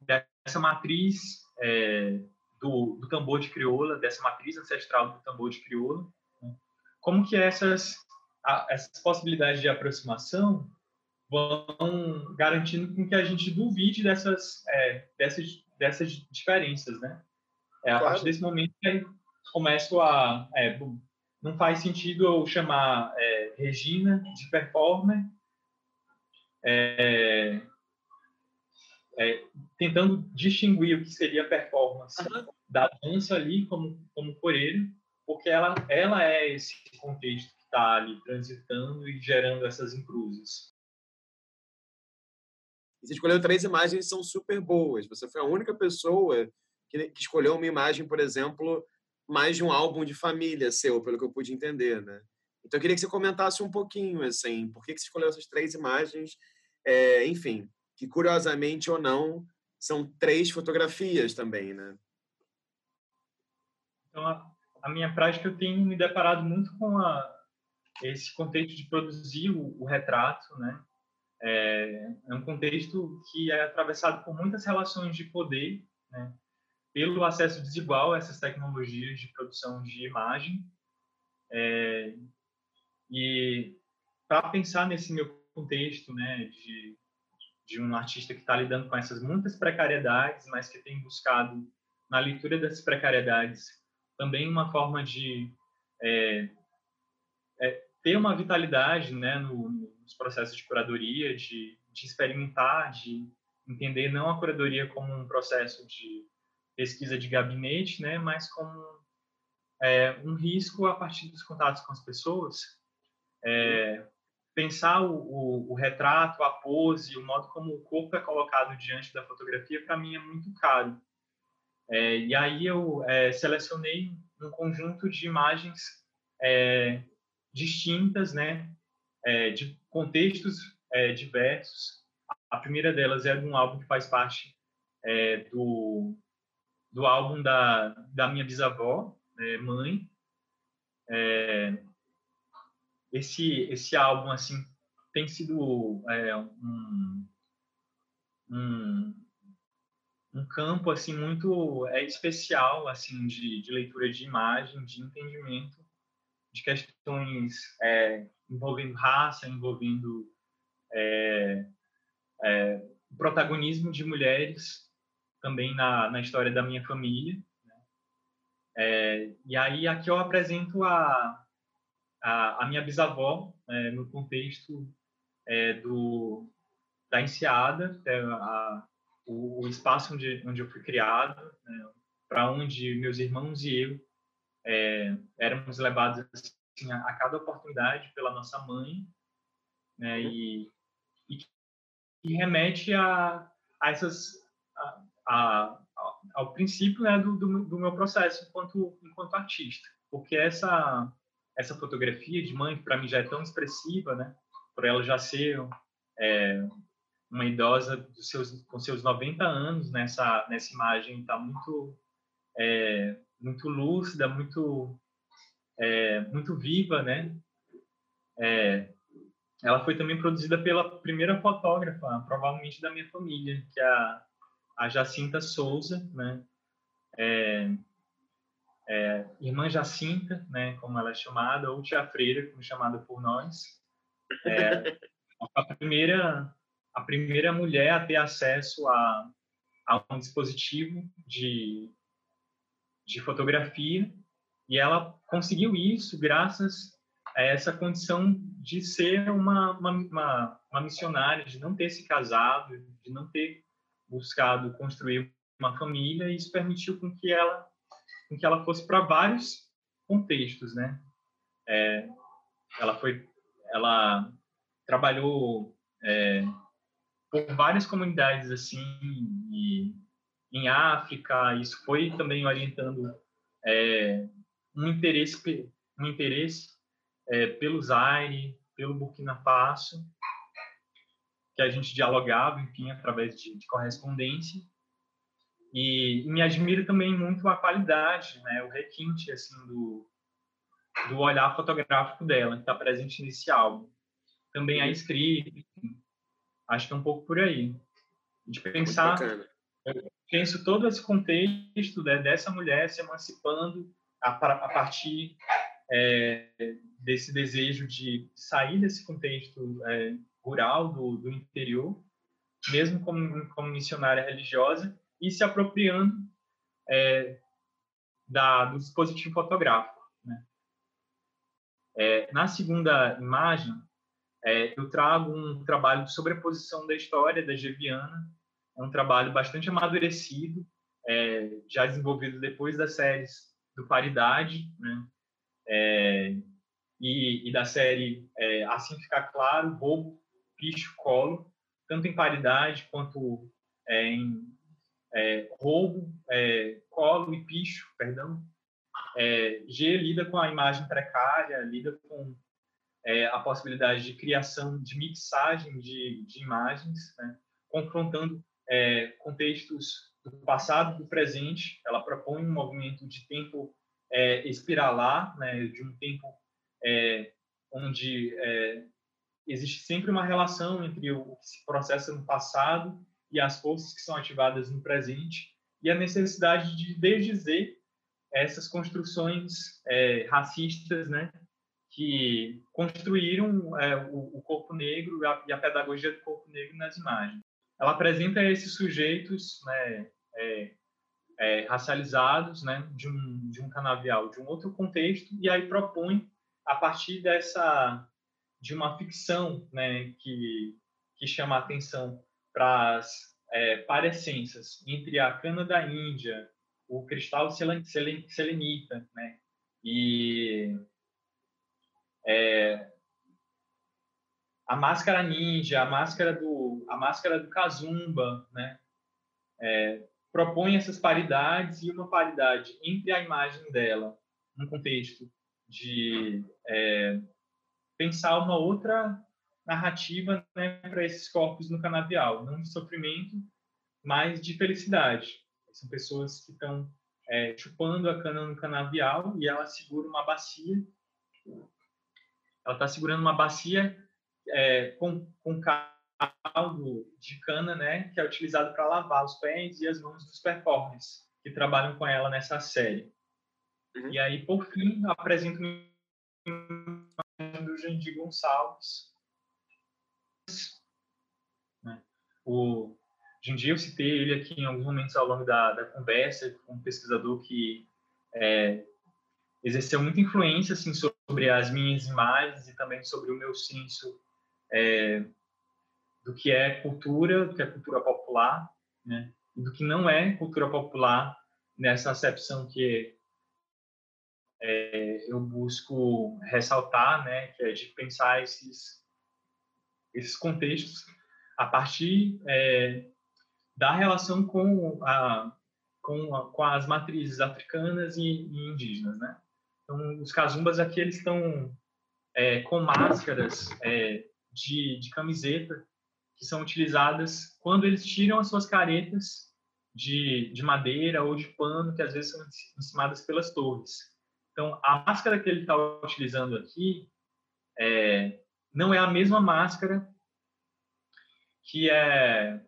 dessa matriz é, do, do tambor de crioula, dessa matriz ancestral do tambor de crioula, como que essas, essas possibilidades de aproximação vão garantindo com que a gente duvide dessas, é, dessas, dessas diferenças, né? É a claro. partir desse momento que eu começo a... É, não faz sentido eu chamar é, Regina de performer, é, é, tentando distinguir o que seria performance uhum. da dança ali como, como coreiro, porque ela, ela é esse contexto que está ali transitando e gerando essas encruzes. você escolheu três imagens que são super boas. Você foi a única pessoa que, que escolheu uma imagem, por exemplo, mais de um álbum de família seu, pelo que eu pude entender, né? Então eu queria que você comentasse um pouquinho, assim, por que, que você escolheu essas três imagens, é, enfim, que curiosamente ou não são três fotografias também, né? Então, a minha prática eu tenho me deparado muito com a, esse contexto de produzir o, o retrato, né? É, é, um contexto que é atravessado por muitas relações de poder, né? Pelo acesso desigual a essas tecnologias de produção de imagem. É, e para pensar nesse meu contexto, né, de, de um artista que está lidando com essas muitas precariedades, mas que tem buscado na leitura dessas precariedades também uma forma de é, é, ter uma vitalidade né, no, nos processos de curadoria, de, de experimentar, de entender não a curadoria como um processo de pesquisa de gabinete, né, mas como é, um risco a partir dos contatos com as pessoas. É, pensar o, o, o, retrato, a pose, o modo como o corpo é colocado diante da fotografia, para mim é muito caro. É, e aí eu é, selecionei um conjunto de imagens é, distintas, né, é, de contextos é, diversos. A primeira delas é de um álbum que faz parte é, do, do álbum da, da minha bisavó, né, mãe. esse, esse álbum, assim, tem sido um, um um campo assim muito é especial assim de, de leitura de imagem, de entendimento de questões é, envolvendo raça, envolvendo é, é, o protagonismo de mulheres também na, na história da minha família. Né? É, e aí aqui eu apresento a, a, a minha bisavó é, no contexto é, do, da Enseada, é a, o, o, espaço onde, onde eu fui criado, né, para onde meus irmãos e eu é, éramos levados assim, a, a, cada oportunidade pela nossa mãe, né, e, e remete a, a essas a, a, ao princípio né, do, do, do, meu processo enquanto enquanto artista, porque essa essa fotografia de mãe para mim já é tão expressiva, né, por ela já ser é, uma idosa dos seus, com seus 90 anos nessa nessa imagem está muito é, muito lúcida, muito é, muito viva, né? É, ela foi também produzida pela primeira fotógrafa, provavelmente da minha família, que é a, a Jacinta Souza, né? É, é, irmã Jacinta, né, como ela é chamada, ou tia Freira, como é chamada por nós. É, <laughs> a primeira a primeira mulher a ter acesso a, a um dispositivo de, de fotografia e ela conseguiu isso graças a essa condição de ser uma, uma, uma, uma missionária, de não ter se casado, de não ter buscado construir uma família e isso permitiu com que ela com que ela fosse para vários contextos, né? É, ela foi, ela trabalhou é, por várias comunidades assim e, em África. Isso foi também orientando é, um interesse, um interesse é, pelo Zaire, pelo Burkina Faso, que a gente dialogava, enfim, através de, de correspondência. E, e, me admira também muito a qualidade, né, o requinte assim do, do olhar fotográfico dela, que está presente nesse álbum. Também a uhum. escrita, Acho que é um pouco por aí. De pensar, eu penso todo esse contexto né, dessa mulher se emancipando a, a partir é, desse desejo de sair desse contexto é, rural do, do, interior, mesmo como, como missionária religiosa, e se apropriando é, da, do dispositivo fotográfico. Né? É, na segunda imagem, é, eu trago um trabalho de sobreposição da história da Geviana, é um trabalho bastante amadurecido, é, já desenvolvido depois das séries do Paridade, né? É, e, e, da série é, Assim Ficar Claro, Roubo, Picho, Colo, tanto em Paridade quanto é, em é, Roubo, Colo e Picho, perdão. G lida com a imagem precária, lida com é, a possibilidade de criação, de mixagem de, de imagens, né? confrontando é, contextos do passado do presente. Ela propõe um movimento de tempo é, espiralar, né? de um tempo é, onde é, existe sempre uma relação entre o que se processa no passado e as forças que são ativadas no presente, e a necessidade de desdizer essas construções é, racistas, né, que construíram é, o, o, corpo negro e a, e a, pedagogia do corpo negro nas imagens. Ela apresenta esses sujeitos né, é, é, racializados né, de, um, de um canavial, de um outro contexto, e aí propõe, a partir dessa de uma ficção né, que, que chama a atenção para as é, parecenças entre a cana da Índia, o cristal selenita, né, e é, a máscara ninja, a máscara do, a máscara do Kazumba, né? É, propõe essas paridades e uma paridade entre a imagem dela, num contexto de é, pensar uma outra narrativa né, para esses corpos no canavial, não de sofrimento, mas de felicidade. São pessoas que estão é, chupando a cana no canavial e ela segura uma bacia ela está segurando uma bacia é, com, com caldo de cana, né, que é utilizado para lavar os pés e as mãos dos performers que trabalham com ela nessa série. Uhum. E aí, por fim, apresento do Jandir Gonçalves. Né? O Jandir, eu citei ele aqui em alguns momentos ao longo da, da conversa, um pesquisador que é, exerceu muita influência assim sobre as minhas imagens e também sobre o meu senso é, do que é cultura, do que é cultura popular, né? E do que não é cultura popular nessa acepção que é, eu busco ressaltar, né? Que é de pensar esses esses contextos a partir é, da relação com a com, a, com as matrizes africanas e, e indígenas, né? Então, os casumbas aqui eles estão é, com máscaras é, de, de camiseta que são utilizadas quando eles tiram as suas caretas de, de madeira ou de pano, que às vezes são encimadas pelas torres. Então, a máscara que ele está utilizando aqui é, não é a mesma máscara que é,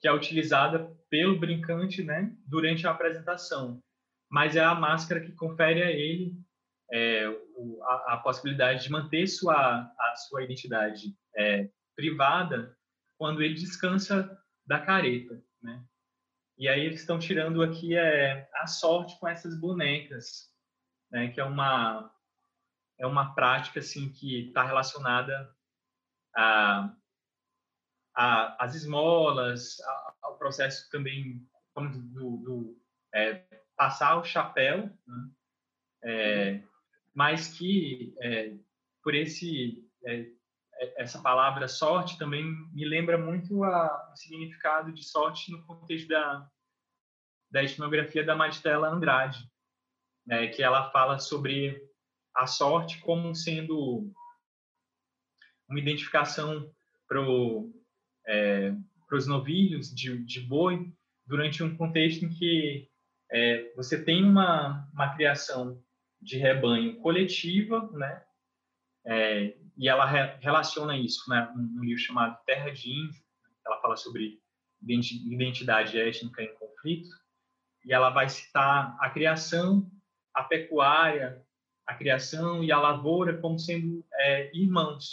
que é utilizada pelo brincante né, durante a apresentação, mas é a máscara que confere a ele é, o, a, a, possibilidade de manter sua, a sua identidade é, privada quando ele descansa da careta, né? E aí eles estão tirando aqui é, a sorte com essas bonecas, né? Que é uma é uma prática assim que está relacionada a, a as esmolas, a, ao processo também do, do é, passar o chapéu, né? é, mas que é, por esse é, é, essa palavra sorte também me lembra muito a, o significado de sorte no contexto da, da etnografia da Maristela Andrade, né, que ela fala sobre a sorte como sendo uma identificação para é, os novilhos de, de boi durante um contexto em que é, você tem uma, uma criação de rebanho coletiva, né? É, e ela re, relaciona isso, né? Um, livro chamado Terra de Índio, ela fala sobre identidade étnica em conflito, e ela vai citar a criação, a pecuária, a criação e a lavoura como sendo é, irmãos.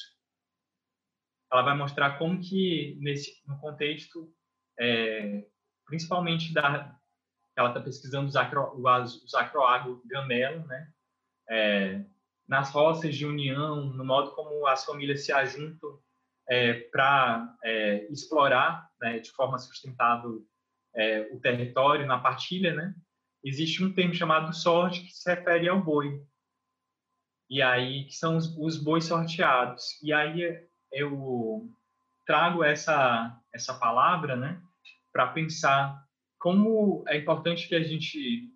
Ela vai mostrar como que nesse no contexto, é, principalmente da ela está pesquisando os, acro, os acroagro gramelo, né? É, nas roças de união, no modo como as famílias se ajuntam é, para é, explorar né, de forma sustentável é, o território na partilha, né? existe um termo chamado sorte que se refere ao boi. E aí, que são os, os bois sorteados. E aí eu trago essa, essa palavra né, para pensar como é importante que a gente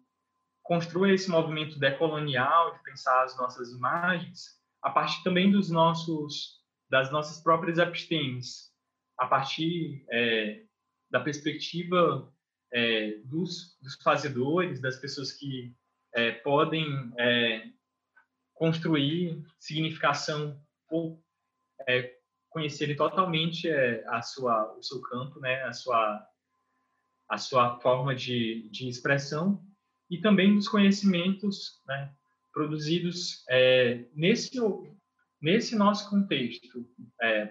construa esse movimento decolonial de pensar as nossas imagens a partir também dos nossos das nossas próprias epistemes, a partir é, da perspectiva é, dos, dos, fazedores, das pessoas que é, podem é, construir significação ou é, conhecerem totalmente é, a sua, o seu campo, né, a sua a sua forma de, de expressão e também dos conhecimentos né, produzidos é, nesse, nesse nosso contexto é,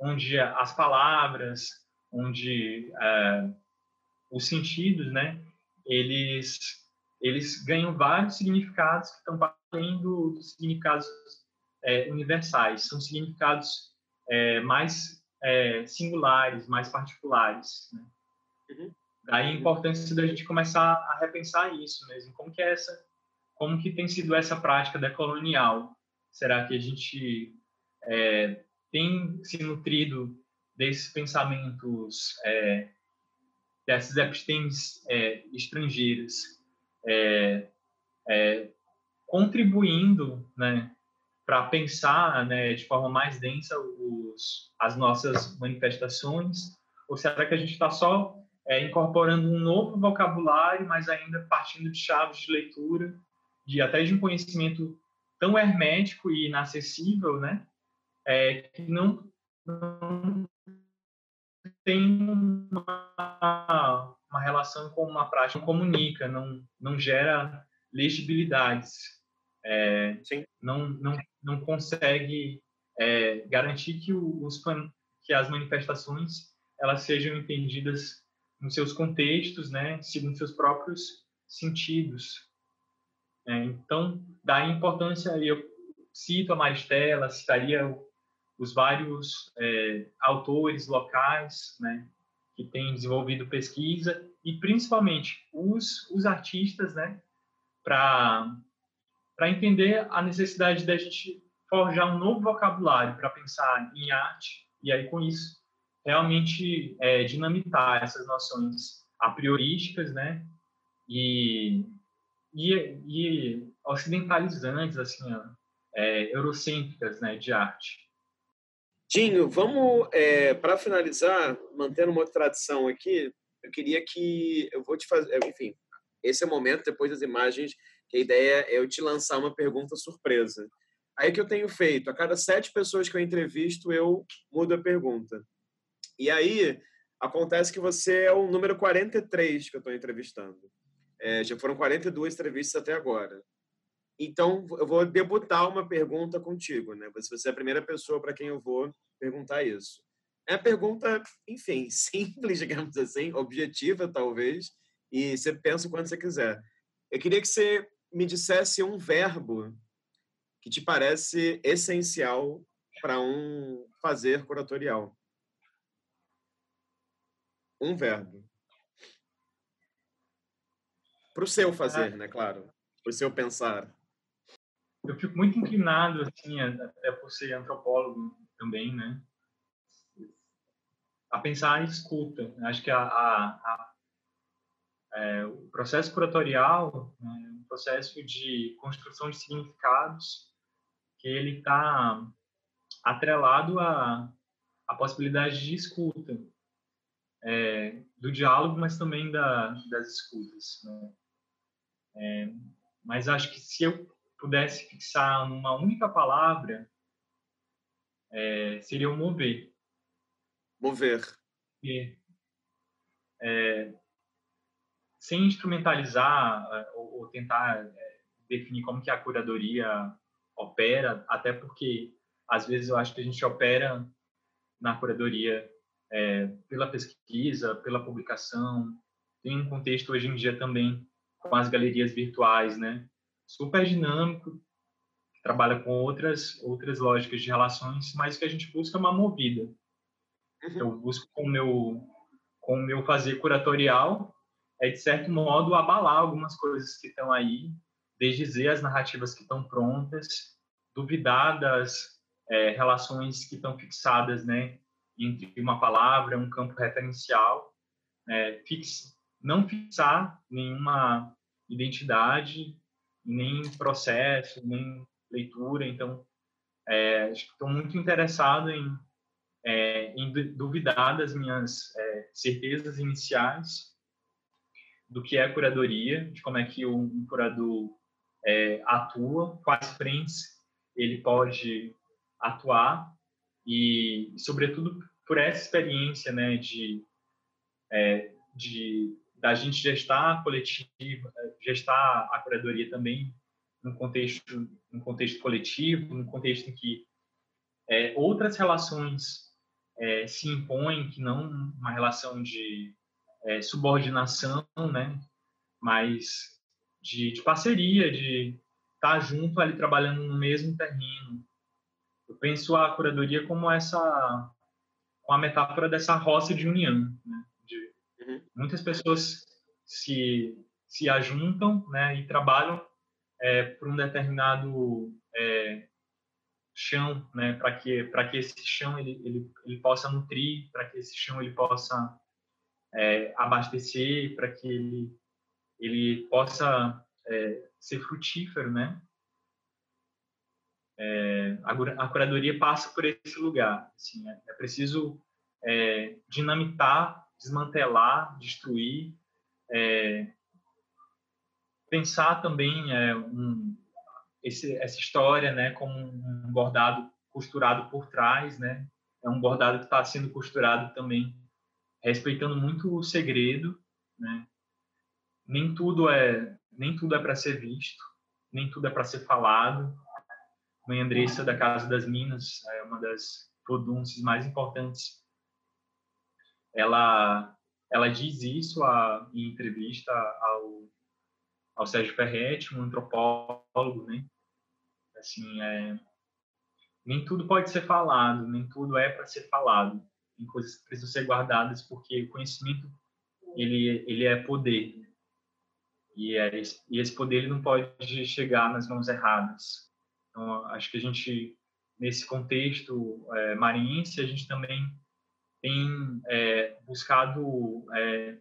onde as palavras, onde é, os sentidos, né, eles, eles ganham vários significados que estão além dos significados é, universais, são significados é, mais é, singulares, mais particulares. Né? Uhum. Daí a importância da gente começar a repensar isso mesmo, como que é essa, como que tem sido essa prática decolonial? Será que a gente é, tem se nutrido desses pensamentos, é, dessas epistemes é, estrangeiras, é, é, contribuindo, né, para pensar, né, de forma mais densa os, as nossas manifestações? Ou será que a gente está só é, incorporando um novo vocabulário, mas ainda partindo de chaves de leitura, de até de um conhecimento tão hermético e inacessível, né? É, que não, não tem uma, uma relação com uma prática, não comunica, não, não gera legibilidades, é, não, não, não consegue é, garantir que, os, que as manifestações elas sejam entendidas nos seus contextos, né, segundo seus próprios sentidos. É, então, da importância, eu cito a Maristela, citaria os vários é, autores locais, né, que têm desenvolvido pesquisa e principalmente os, os artistas, né, para entender a necessidade da gente forjar um novo vocabulário para pensar em arte e aí com isso realmente é, dinamitar essas noções a priorísticas, né, e, e, e ocidentalizantes, assim, é, eurocêntricas, né, de arte. Dinho, vamos, é, para finalizar, mantendo uma tradição aqui, eu queria que, eu vou te fazer, enfim, esse é o momento, depois das imagens, que a ideia é eu te lançar uma pergunta surpresa. Aí que eu tenho feito, a cada sete pessoas que eu entrevisto, eu mudo a pergunta. E aí, acontece que você é o número 43 que eu estou entrevistando. É, já foram 42 entrevistas até agora. Então, eu vou debutar uma pergunta contigo, né? Você é a primeira pessoa para quem eu vou perguntar isso. É uma pergunta, enfim, <laughs> simples, digamos assim, objetiva, talvez, e você pensa quando você quiser. Eu queria que você me dissesse um verbo que te parece essencial para um fazer curatorial. Um verbo. Para o seu fazer, né? Claro. Para o seu pensar. Eu fico muito inclinado, assim, até por ser antropólogo também, né? A pensar em escuta. Acho que a, a, a é, o processo curatorial né, é um processo de construção de significados que ele está atrelado à, à possibilidade de escuta, é, do diálogo, mas também da, das escutas. Né? É, mas acho que se eu pudesse fixar numa única palavra, é, seria o mover. Mover. É, sem instrumentalizar é, ou, ou tentar é, definir como que a curadoria opera, até porque às vezes eu acho que a gente opera na curadoria é, pela pesquisa, pela publicação. Tem um contexto hoje em dia também com as galerias virtuais, né? Super dinâmico, que trabalha com outras outras lógicas de relações, mas que a gente busca uma movida. Uhum. Eu busco com o meu com o meu fazer curatorial é de certo modo abalar algumas coisas que estão aí, desdizer as narrativas que estão prontas, duvidar das é, relações que estão fixadas, né, entre uma palavra, um campo referencial, é, não fixar nenhuma identidade, nem processo, nem leitura. Então, é, estou muito interessado em, é, em duvidar das minhas é, certezas iniciais do que é curadoria, de como é que um, um curador é, atua, quais frentes ele pode atuar e, sobretudo, por essa experiência, né, de, é, de da gente gestar coletiva, gestar a curadoria também num contexto, num contexto coletivo, num contexto em que é, outras relações é, se impõem, que não uma relação de é, subordinação, né, mas de, de parceria, de estar tá junto ali trabalhando no mesmo terreno. Eu penso a curadoria como essa com a metáfora dessa roça de união, né? de uhum. muitas pessoas se se ajuntam, né, e trabalham é, por um determinado é, chão, né, para que para que esse chão ele, ele, ele possa nutrir, para que esse chão ele possa é, abastecer, para que ele ele possa é, ser frutífero, né? É, a, a, curadoria passa por esse lugar. Assim, é, é preciso é, dinamitar, desmantelar, destruir, é, pensar também é, um, esse, essa história, né, como um bordado costurado por trás, né? É um bordado que está sendo costurado também, respeitando muito o segredo, né? Nem tudo é nem tudo é para ser visto, nem tudo é para ser falado, mãe Andressa da Casa das Minas, é uma das podunces mais importantes. Ela ela diz isso a, em entrevista ao ao Sérgio Ferretti, um antropólogo, né? Assim, é, nem tudo pode ser falado, nem tudo é para ser falado. Tem coisas que precisam ser guardadas porque o conhecimento ele ele é poder e, é, e esse poder ele não pode chegar nas mãos erradas. Então, acho que a gente nesse contexto é, a gente também tem é, buscado é,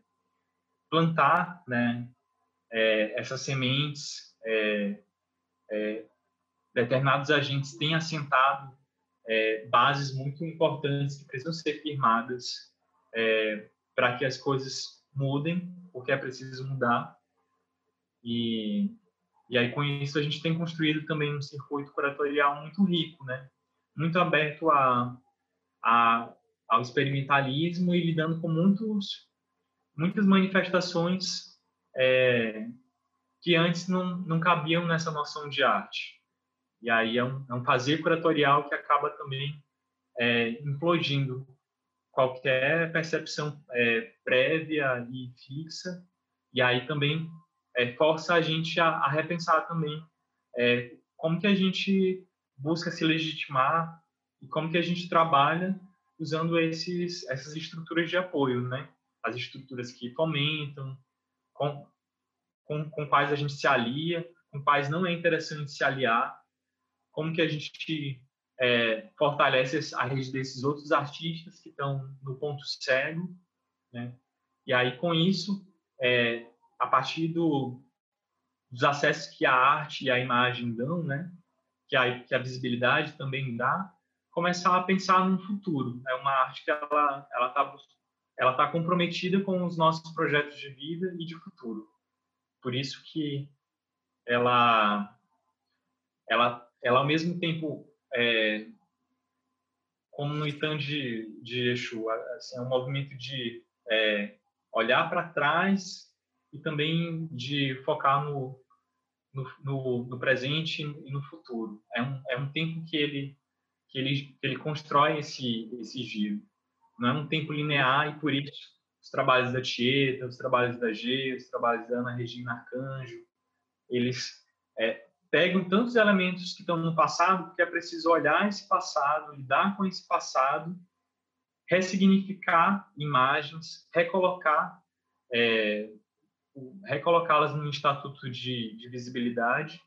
plantar, né, é, essas sementes. É, é, determinados agentes têm assentado bases muito importantes que precisam ser firmadas para que as coisas mudem, porque é preciso mudar. E, e aí, com isso, a gente tem construído também um circuito curatorial muito rico, né? muito aberto a, a, ao experimentalismo e lidando com muitos, muitas manifestações é, que antes não, não cabiam nessa noção de arte. E aí é um, é um fazer curatorial que acaba também é, implodindo qualquer percepção é, prévia e fixa, e aí também é, força a gente a, a repensar também é, como que a gente busca se legitimar e como que a gente trabalha usando esses, essas estruturas de apoio, né? As estruturas que fomentam, com, com, com quais a gente se alia, com quais não é interessante se aliar, como que a gente é, fortalece a rede desses outros artistas que estão no ponto cego, né? E aí, com isso, é, a partir do, dos acessos que a arte e a imagem dão, né? Que a, que a visibilidade também dá, começar a pensar no futuro. É uma arte que ela ela está ela tá comprometida com os nossos projetos de vida e de futuro. Por isso que ela ela ela ao mesmo tempo é, como no Itan de, de Exu, assim, é um movimento de é, olhar para trás e também de focar no, no, no, no, presente e no futuro. É um, é um tempo que ele, que ele, que ele constrói esse, esse giro. Não é um tempo linear e por isso os trabalhos da Tieta, os trabalhos da G, os trabalhos da Ana Regina Arcanjo, eles é, pegam tantos elementos que estão no passado que é preciso olhar esse passado, lidar com esse passado, ressignificar imagens, recolocar é, recolocá-las no estatuto de, de visibilidade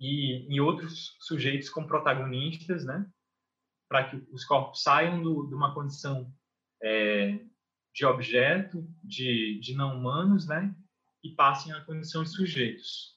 e em outros sujeitos como protagonistas, né? Para que os corpos saiam do, de uma condição é, de objeto, de, de não humanos, né? E passem à condição de sujeitos.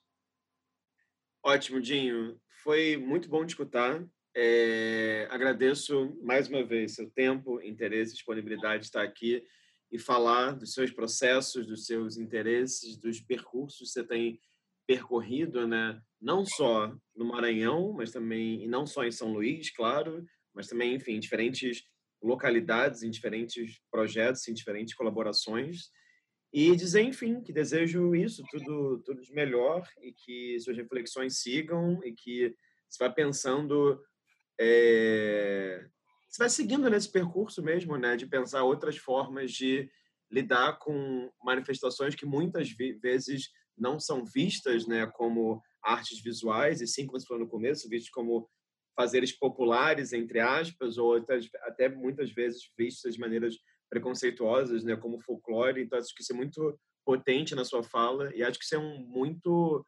Ótimo, Dinho. Foi muito bom te escutar. É, agradeço mais uma vez seu tempo, interesse, disponibilidade de estar aqui e falar dos seus processos, dos seus interesses, dos percursos que você tem percorrido, né? Não só no Maranhão, mas também e não só em São Luís, claro, mas também, enfim, em diferentes localidades, em diferentes projetos, em diferentes colaborações. E dizer, enfim, que desejo isso, tudo, tudo de melhor e que suas reflexões sigam e que você vá pensando é, você vai seguindo nesse percurso mesmo, né, de pensar outras formas de lidar com manifestações que muitas vezes não são vistas, né, como artes visuais, e sim, como você falou no começo, vistas como fazeres populares, entre aspas, ou até muitas vezes vistas de maneiras preconceituosas, né, como folclore. Então, acho que isso é muito potente na sua fala e acho que isso é um muito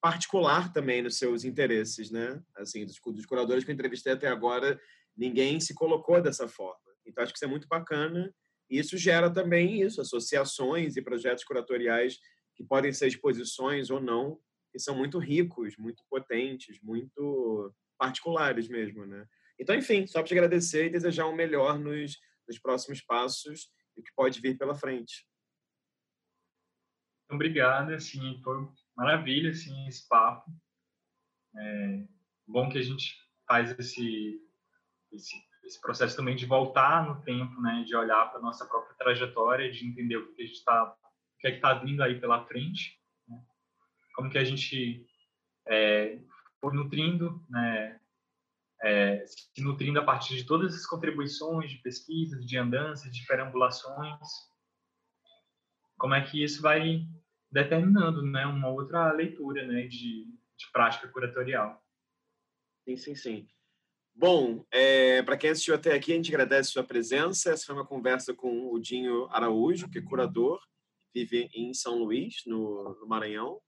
particular também nos seus interesses, né? Assim, dos, dos curadores que eu entrevistei até agora, ninguém se colocou dessa forma. Então, acho que isso é muito bacana. E isso gera também isso, associações e projetos curatoriais que podem ser exposições ou não, que são muito ricos, muito potentes, muito particulares mesmo, né? Então, enfim, só para te agradecer e desejar o um melhor nos, nos próximos passos e o que pode vir pela frente. Obrigado, assim, foi maravilha, assim, esse papo. É bom que a gente faz esse esse, esse processo também de voltar no tempo, né, de olhar para nossa própria trajetória, de entender o que a gente está, o que é está vindo aí pela frente, né? como que a gente é, foi nutrindo, né, é, se nutrindo a partir de todas as contribuições de pesquisas, de andanças, de perambulações, como é que isso vai determinando né, uma outra leitura né, de, de prática curatorial. Sim, sim, sim. Bom, é, para quem assistiu até aqui, a gente agradece a sua presença. Essa foi uma conversa com o Dinho Araújo, que é curador, vive em São Luís, no, no Maranhão.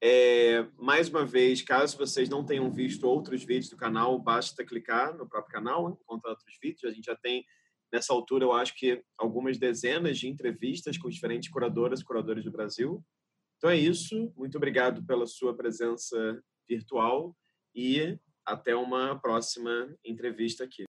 É, mais uma vez, caso vocês não tenham visto outros vídeos do canal, basta clicar no próprio canal, encontrar outros vídeos. A gente já tem, nessa altura, eu acho que algumas dezenas de entrevistas com diferentes curadoras e curadores do Brasil. Então é isso. Muito obrigado pela sua presença virtual e até uma próxima entrevista aqui.